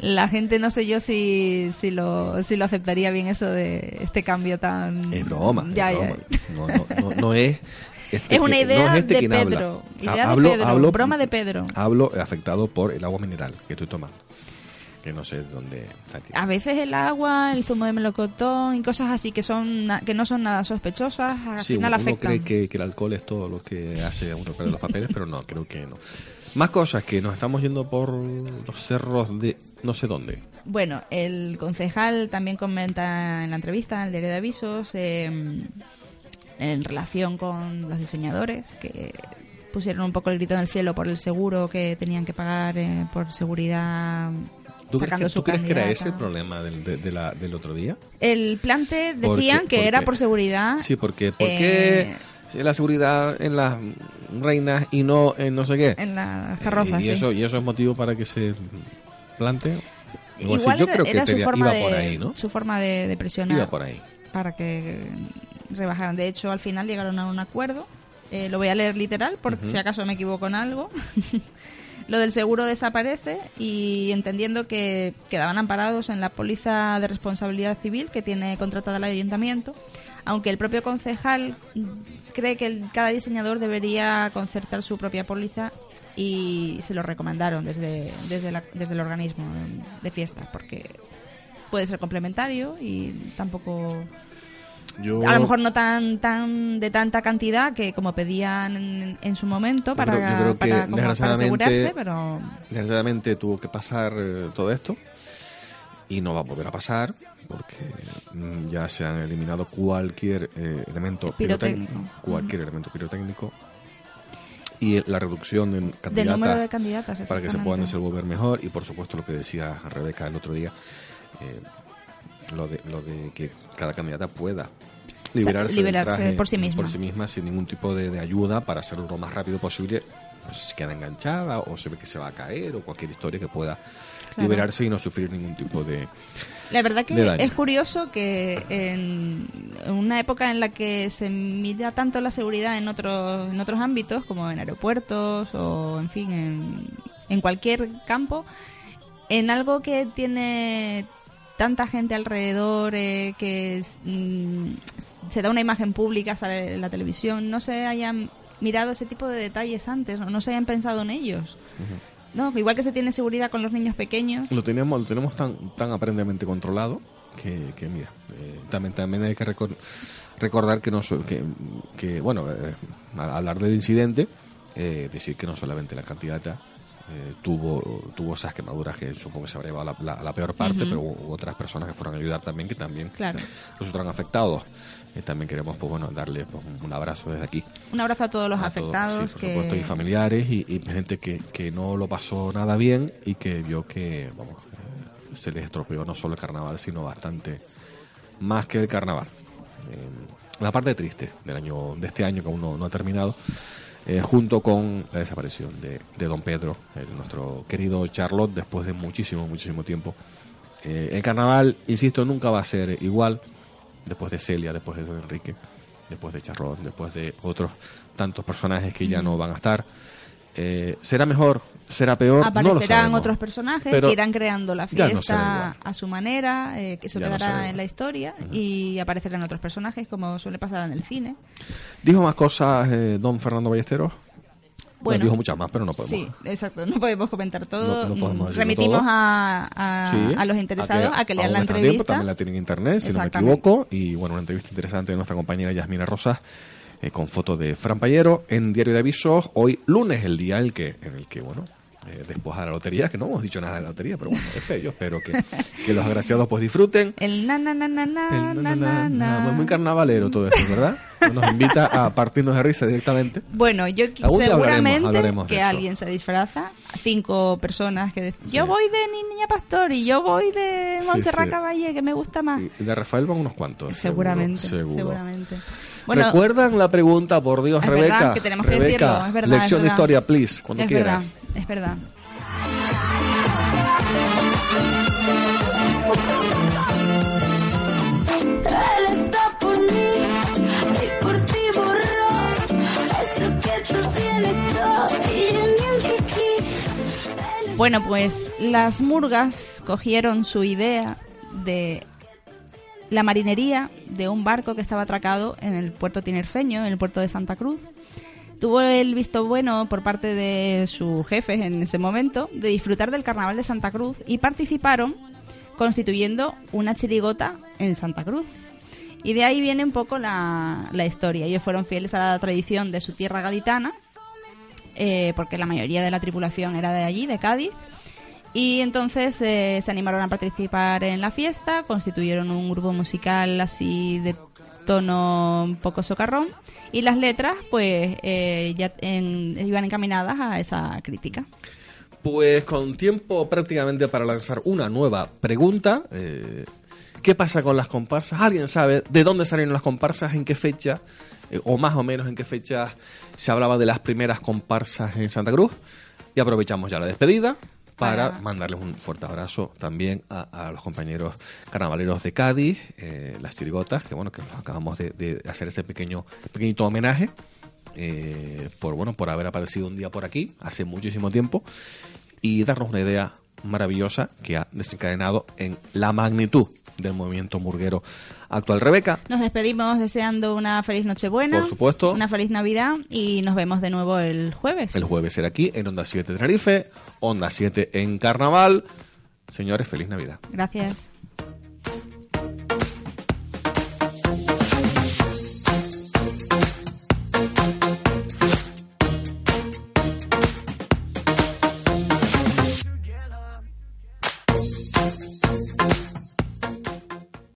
[SPEAKER 6] La gente no sé yo si, si, lo, si lo aceptaría bien eso de este cambio tan...
[SPEAKER 5] Es broma. es
[SPEAKER 6] Ya,
[SPEAKER 5] broma. No, no, no, no es. este
[SPEAKER 6] Es una
[SPEAKER 5] que-
[SPEAKER 6] idea
[SPEAKER 5] no es este
[SPEAKER 6] de. Pedro. Idea de
[SPEAKER 5] hablo-
[SPEAKER 6] Pedro.
[SPEAKER 5] hablo-
[SPEAKER 6] broma de Pedro.
[SPEAKER 5] Hablo afectado por el agua mineral que estoy tomando. Que no sé dónde.
[SPEAKER 6] A veces el agua, el zumo de melocotón y cosas así que son que no son nada sospechosas, al
[SPEAKER 5] Sí,
[SPEAKER 6] final
[SPEAKER 5] uno
[SPEAKER 6] afectan.
[SPEAKER 5] cree que, que el alcohol es todo lo que hace a uno perder los papeles, pero no, creo que no. Más cosas, que nos estamos yendo por los cerros de no sé dónde.
[SPEAKER 6] Bueno, el concejal también comenta en la entrevista, en el diario de avisos, eh, en relación con los diseñadores que pusieron un poco el grito en el cielo por el seguro que tenían que pagar eh, por seguridad
[SPEAKER 5] ¿Tú crees, que,
[SPEAKER 6] su
[SPEAKER 5] tú crees que era ese el problema del, de- de la- del otro día?
[SPEAKER 6] El plante decían que era por seguridad.
[SPEAKER 5] Sí, porque ¿por
[SPEAKER 6] eh,
[SPEAKER 5] la seguridad en las reinas y no en no sé qué?
[SPEAKER 6] En las carrozas,
[SPEAKER 5] y,
[SPEAKER 6] sí.
[SPEAKER 5] eso, y eso es motivo para que se plante. Algo así.
[SPEAKER 6] Igual
[SPEAKER 5] Yo
[SPEAKER 6] era,
[SPEAKER 5] creo que
[SPEAKER 6] su
[SPEAKER 5] tenía-
[SPEAKER 6] forma
[SPEAKER 5] iba
[SPEAKER 6] de
[SPEAKER 5] por ahí, ¿no?
[SPEAKER 6] su forma de, de presionar
[SPEAKER 5] Iba por ahí.
[SPEAKER 6] para que rebajaran. De hecho, al final llegaron a un acuerdo. Eh, lo voy a leer literal por si acaso me equivoco en algo. Lo del seguro desaparece y entendiendo que quedaban amparados en la póliza de responsabilidad civil que tiene contratada el ayuntamiento, aunque el propio concejal cree que el- cada diseñador debería concertar su propia póliza y se lo recomendaron desde, desde, la- desde el organismo de fiestas porque puede ser complementario y tampoco
[SPEAKER 5] Yo-
[SPEAKER 6] a lo mejor no tan tan de tanta cantidad que como pedían en, en su momento
[SPEAKER 5] Yo
[SPEAKER 6] para,
[SPEAKER 5] creo- yo creo que
[SPEAKER 6] para, como para
[SPEAKER 5] desgraciadamente-
[SPEAKER 6] asegurarse, pero
[SPEAKER 5] Desgraciadamente tuvo que pasar eh, todo esto y no va a volver a pasar porque mm, ya se han eliminado cualquier eh, elemento
[SPEAKER 6] Pirotécnico.
[SPEAKER 5] pirotécnico, cualquier elemento pirotécnico. Y la reducción de candidatas
[SPEAKER 6] número de candidatas,
[SPEAKER 5] para que se puedan desenvolver mejor. Y por supuesto lo que decía Rebeca el otro día eh, lo de lo de que cada candidata pueda liberarse, del
[SPEAKER 6] liberarse
[SPEAKER 5] traje
[SPEAKER 6] por sí misma.
[SPEAKER 5] por sí misma sin ningún tipo de, de ayuda para hacerlo lo más rápido posible. Pues queda enganchada o se ve que se va a caer o cualquier historia que pueda
[SPEAKER 6] Claro.
[SPEAKER 5] liberarse y no sufrir ningún tipo de
[SPEAKER 6] la verdad que
[SPEAKER 5] daño.
[SPEAKER 6] es curioso que en una época en la que se mira tanto la seguridad en otros en otros ámbitos como en aeropuertos o en fin en, en cualquier campo en algo que tiene tanta gente alrededor eh, que mm, se da una imagen pública sale en la televisión no se hayan mirado ese tipo de detalles antes no, no se hayan pensado en ellos no igual que se tiene seguridad con los niños pequeños.
[SPEAKER 5] Lo tenemos lo tenemos tan tan aparentemente controlado que, que mira eh, también también hay que recor- recordar que no que, que, bueno eh, al hablar del incidente eh, decir que no solamente la candidata eh, tuvo tuvo esas quemaduras que supongo que se habría llevado la, la- la peor parte pero hubo otras personas que fueron a ayudar también que también
[SPEAKER 6] Claro.
[SPEAKER 5] resultaron afectados Eh, también queremos pues bueno darle pues, un- abrazo desde aquí
[SPEAKER 6] Un abrazo a todos los
[SPEAKER 5] a todos,
[SPEAKER 6] afectados.
[SPEAKER 5] sí, por
[SPEAKER 6] que...
[SPEAKER 5] supuesto, y familiares y, y gente que, que no lo pasó nada bien y que vio que vamos, eh, se les estropeó no solo el carnaval, sino bastante más que el carnaval. Eh, la parte triste del año de este año que aún no, no ha terminado, eh, junto con la desaparición de, de Don Pedro, el- nuestro querido Charlotte, después de muchísimo, muchísimo tiempo. Eh, el carnaval, insisto, nunca va a ser igual después de Celia, después de Don Enrique, después de Charlotte, después de otros tantos personajes que ya no van a estar. Eh, ¿Será mejor? ¿Será peor? no lo
[SPEAKER 6] Aparecerán
[SPEAKER 5] sabemos.
[SPEAKER 6] otros personajes
[SPEAKER 5] Pero
[SPEAKER 6] que irán creando la
[SPEAKER 5] no
[SPEAKER 6] fiesta a su manera, eh, que eso
[SPEAKER 5] Ya no
[SPEAKER 6] quedará en la historia y aparecerán otros personajes como suele pasar en el cine.
[SPEAKER 5] ¿Dijo más cosas eh, don Fernando Ballesteros? Bueno,
[SPEAKER 6] Bueno,
[SPEAKER 5] dijo muchas más, pero no podemos.
[SPEAKER 6] Sí, exacto, no podemos comentar todo.
[SPEAKER 5] No- no podemos
[SPEAKER 6] Remitimos
[SPEAKER 5] todo.
[SPEAKER 6] a, a,
[SPEAKER 5] Sí,
[SPEAKER 6] a los interesados a que, lean
[SPEAKER 5] aún
[SPEAKER 6] la
[SPEAKER 5] está a tiempo,
[SPEAKER 6] entrevista.
[SPEAKER 5] también la tienen en internet, si no me equivoco. Y bueno, una entrevista interesante de nuestra compañera Yasmina Rosas eh, con foto de Fran Payero en Diario de Avisos. Hoy lunes, el día en el que, en el que bueno, eh, después de la lotería, que no hemos dicho nada de la lotería, pero bueno, es fe, yo espero que, que los agraciados pues disfruten.
[SPEAKER 6] El na na na na na
[SPEAKER 5] El
[SPEAKER 6] na na na.
[SPEAKER 5] Muy, muy carnavalero todo eso, ¿verdad? Nos invita a partirnos de risa directamente.
[SPEAKER 6] Bueno, yo seguramente
[SPEAKER 5] hablaremos- hablaremos de
[SPEAKER 6] que alguien se disfraza, cinco personas que dicen, yo voy de Niña Pastor y yo voy de
[SPEAKER 5] Sí,
[SPEAKER 6] Montserrat
[SPEAKER 5] sí.
[SPEAKER 6] Caballé, que me gusta más.
[SPEAKER 5] Y de Rafael van unos cuantos.
[SPEAKER 6] seguramente,
[SPEAKER 5] seguro, seguro.
[SPEAKER 6] seguramente. Bueno,
[SPEAKER 5] ¿Recuerdan la pregunta, por Dios,
[SPEAKER 6] es
[SPEAKER 5] Rebeca?
[SPEAKER 6] verdad que tenemos que
[SPEAKER 5] Rebeca,
[SPEAKER 6] decirlo, es verdad.
[SPEAKER 5] Lección
[SPEAKER 6] es
[SPEAKER 5] de
[SPEAKER 6] verdad.
[SPEAKER 5] historia, please, cuando
[SPEAKER 6] es
[SPEAKER 5] quieras.
[SPEAKER 6] verdad, es verdad.
[SPEAKER 18] Que.
[SPEAKER 6] Bueno, pues las murgas cogieron su idea de la marinería de un barco que estaba atracado en el puerto tinerfeño, en el puerto de Santa Cruz. Tuvo el visto bueno por parte de sus jefes en ese momento de disfrutar del carnaval de Santa Cruz y participaron constituyendo una chirigota en Santa Cruz. Y de ahí viene un poco la, la historia. Ellos fueron fieles a la tradición de su tierra gaditana, eh, porque la mayoría de la tripulación era de allí, de Cádiz. Y entonces eh, se animaron a participar en la fiesta, constituyeron un grupo musical así de tono un poco socarrón y las letras pues eh, ya iban encaminadas a esa crítica.
[SPEAKER 5] Pues con tiempo prácticamente para lanzar una nueva pregunta. eh, ¿Qué pasa con las comparsas? ¿Alguien sabe de dónde salieron las comparsas? ¿En qué fecha? Eh, o más o menos en qué fecha se hablaba de las primeras comparsas en Santa Cruz. Y aprovechamos ya la despedida para
[SPEAKER 6] Para-
[SPEAKER 5] mandarles un fuerte abrazo también a, a los compañeros carnavaleros de Cádiz, eh, las chirigotas, que bueno, que acabamos de, de hacer ese pequeño pequeñito homenaje eh, por bueno por haber aparecido un día por aquí hace muchísimo tiempo y darnos una idea maravillosa que ha desencadenado en la magnitud del movimiento murguero actual. Rebeca,
[SPEAKER 6] Nos despedimos deseando una feliz Nochebuena,
[SPEAKER 5] Por supuesto.
[SPEAKER 6] una feliz Navidad y nos vemos de nuevo el jueves.
[SPEAKER 5] el jueves será aquí en Onda 7 Tenerife, Onda 7 en Carnaval. Señores, feliz Navidad.
[SPEAKER 6] Gracias.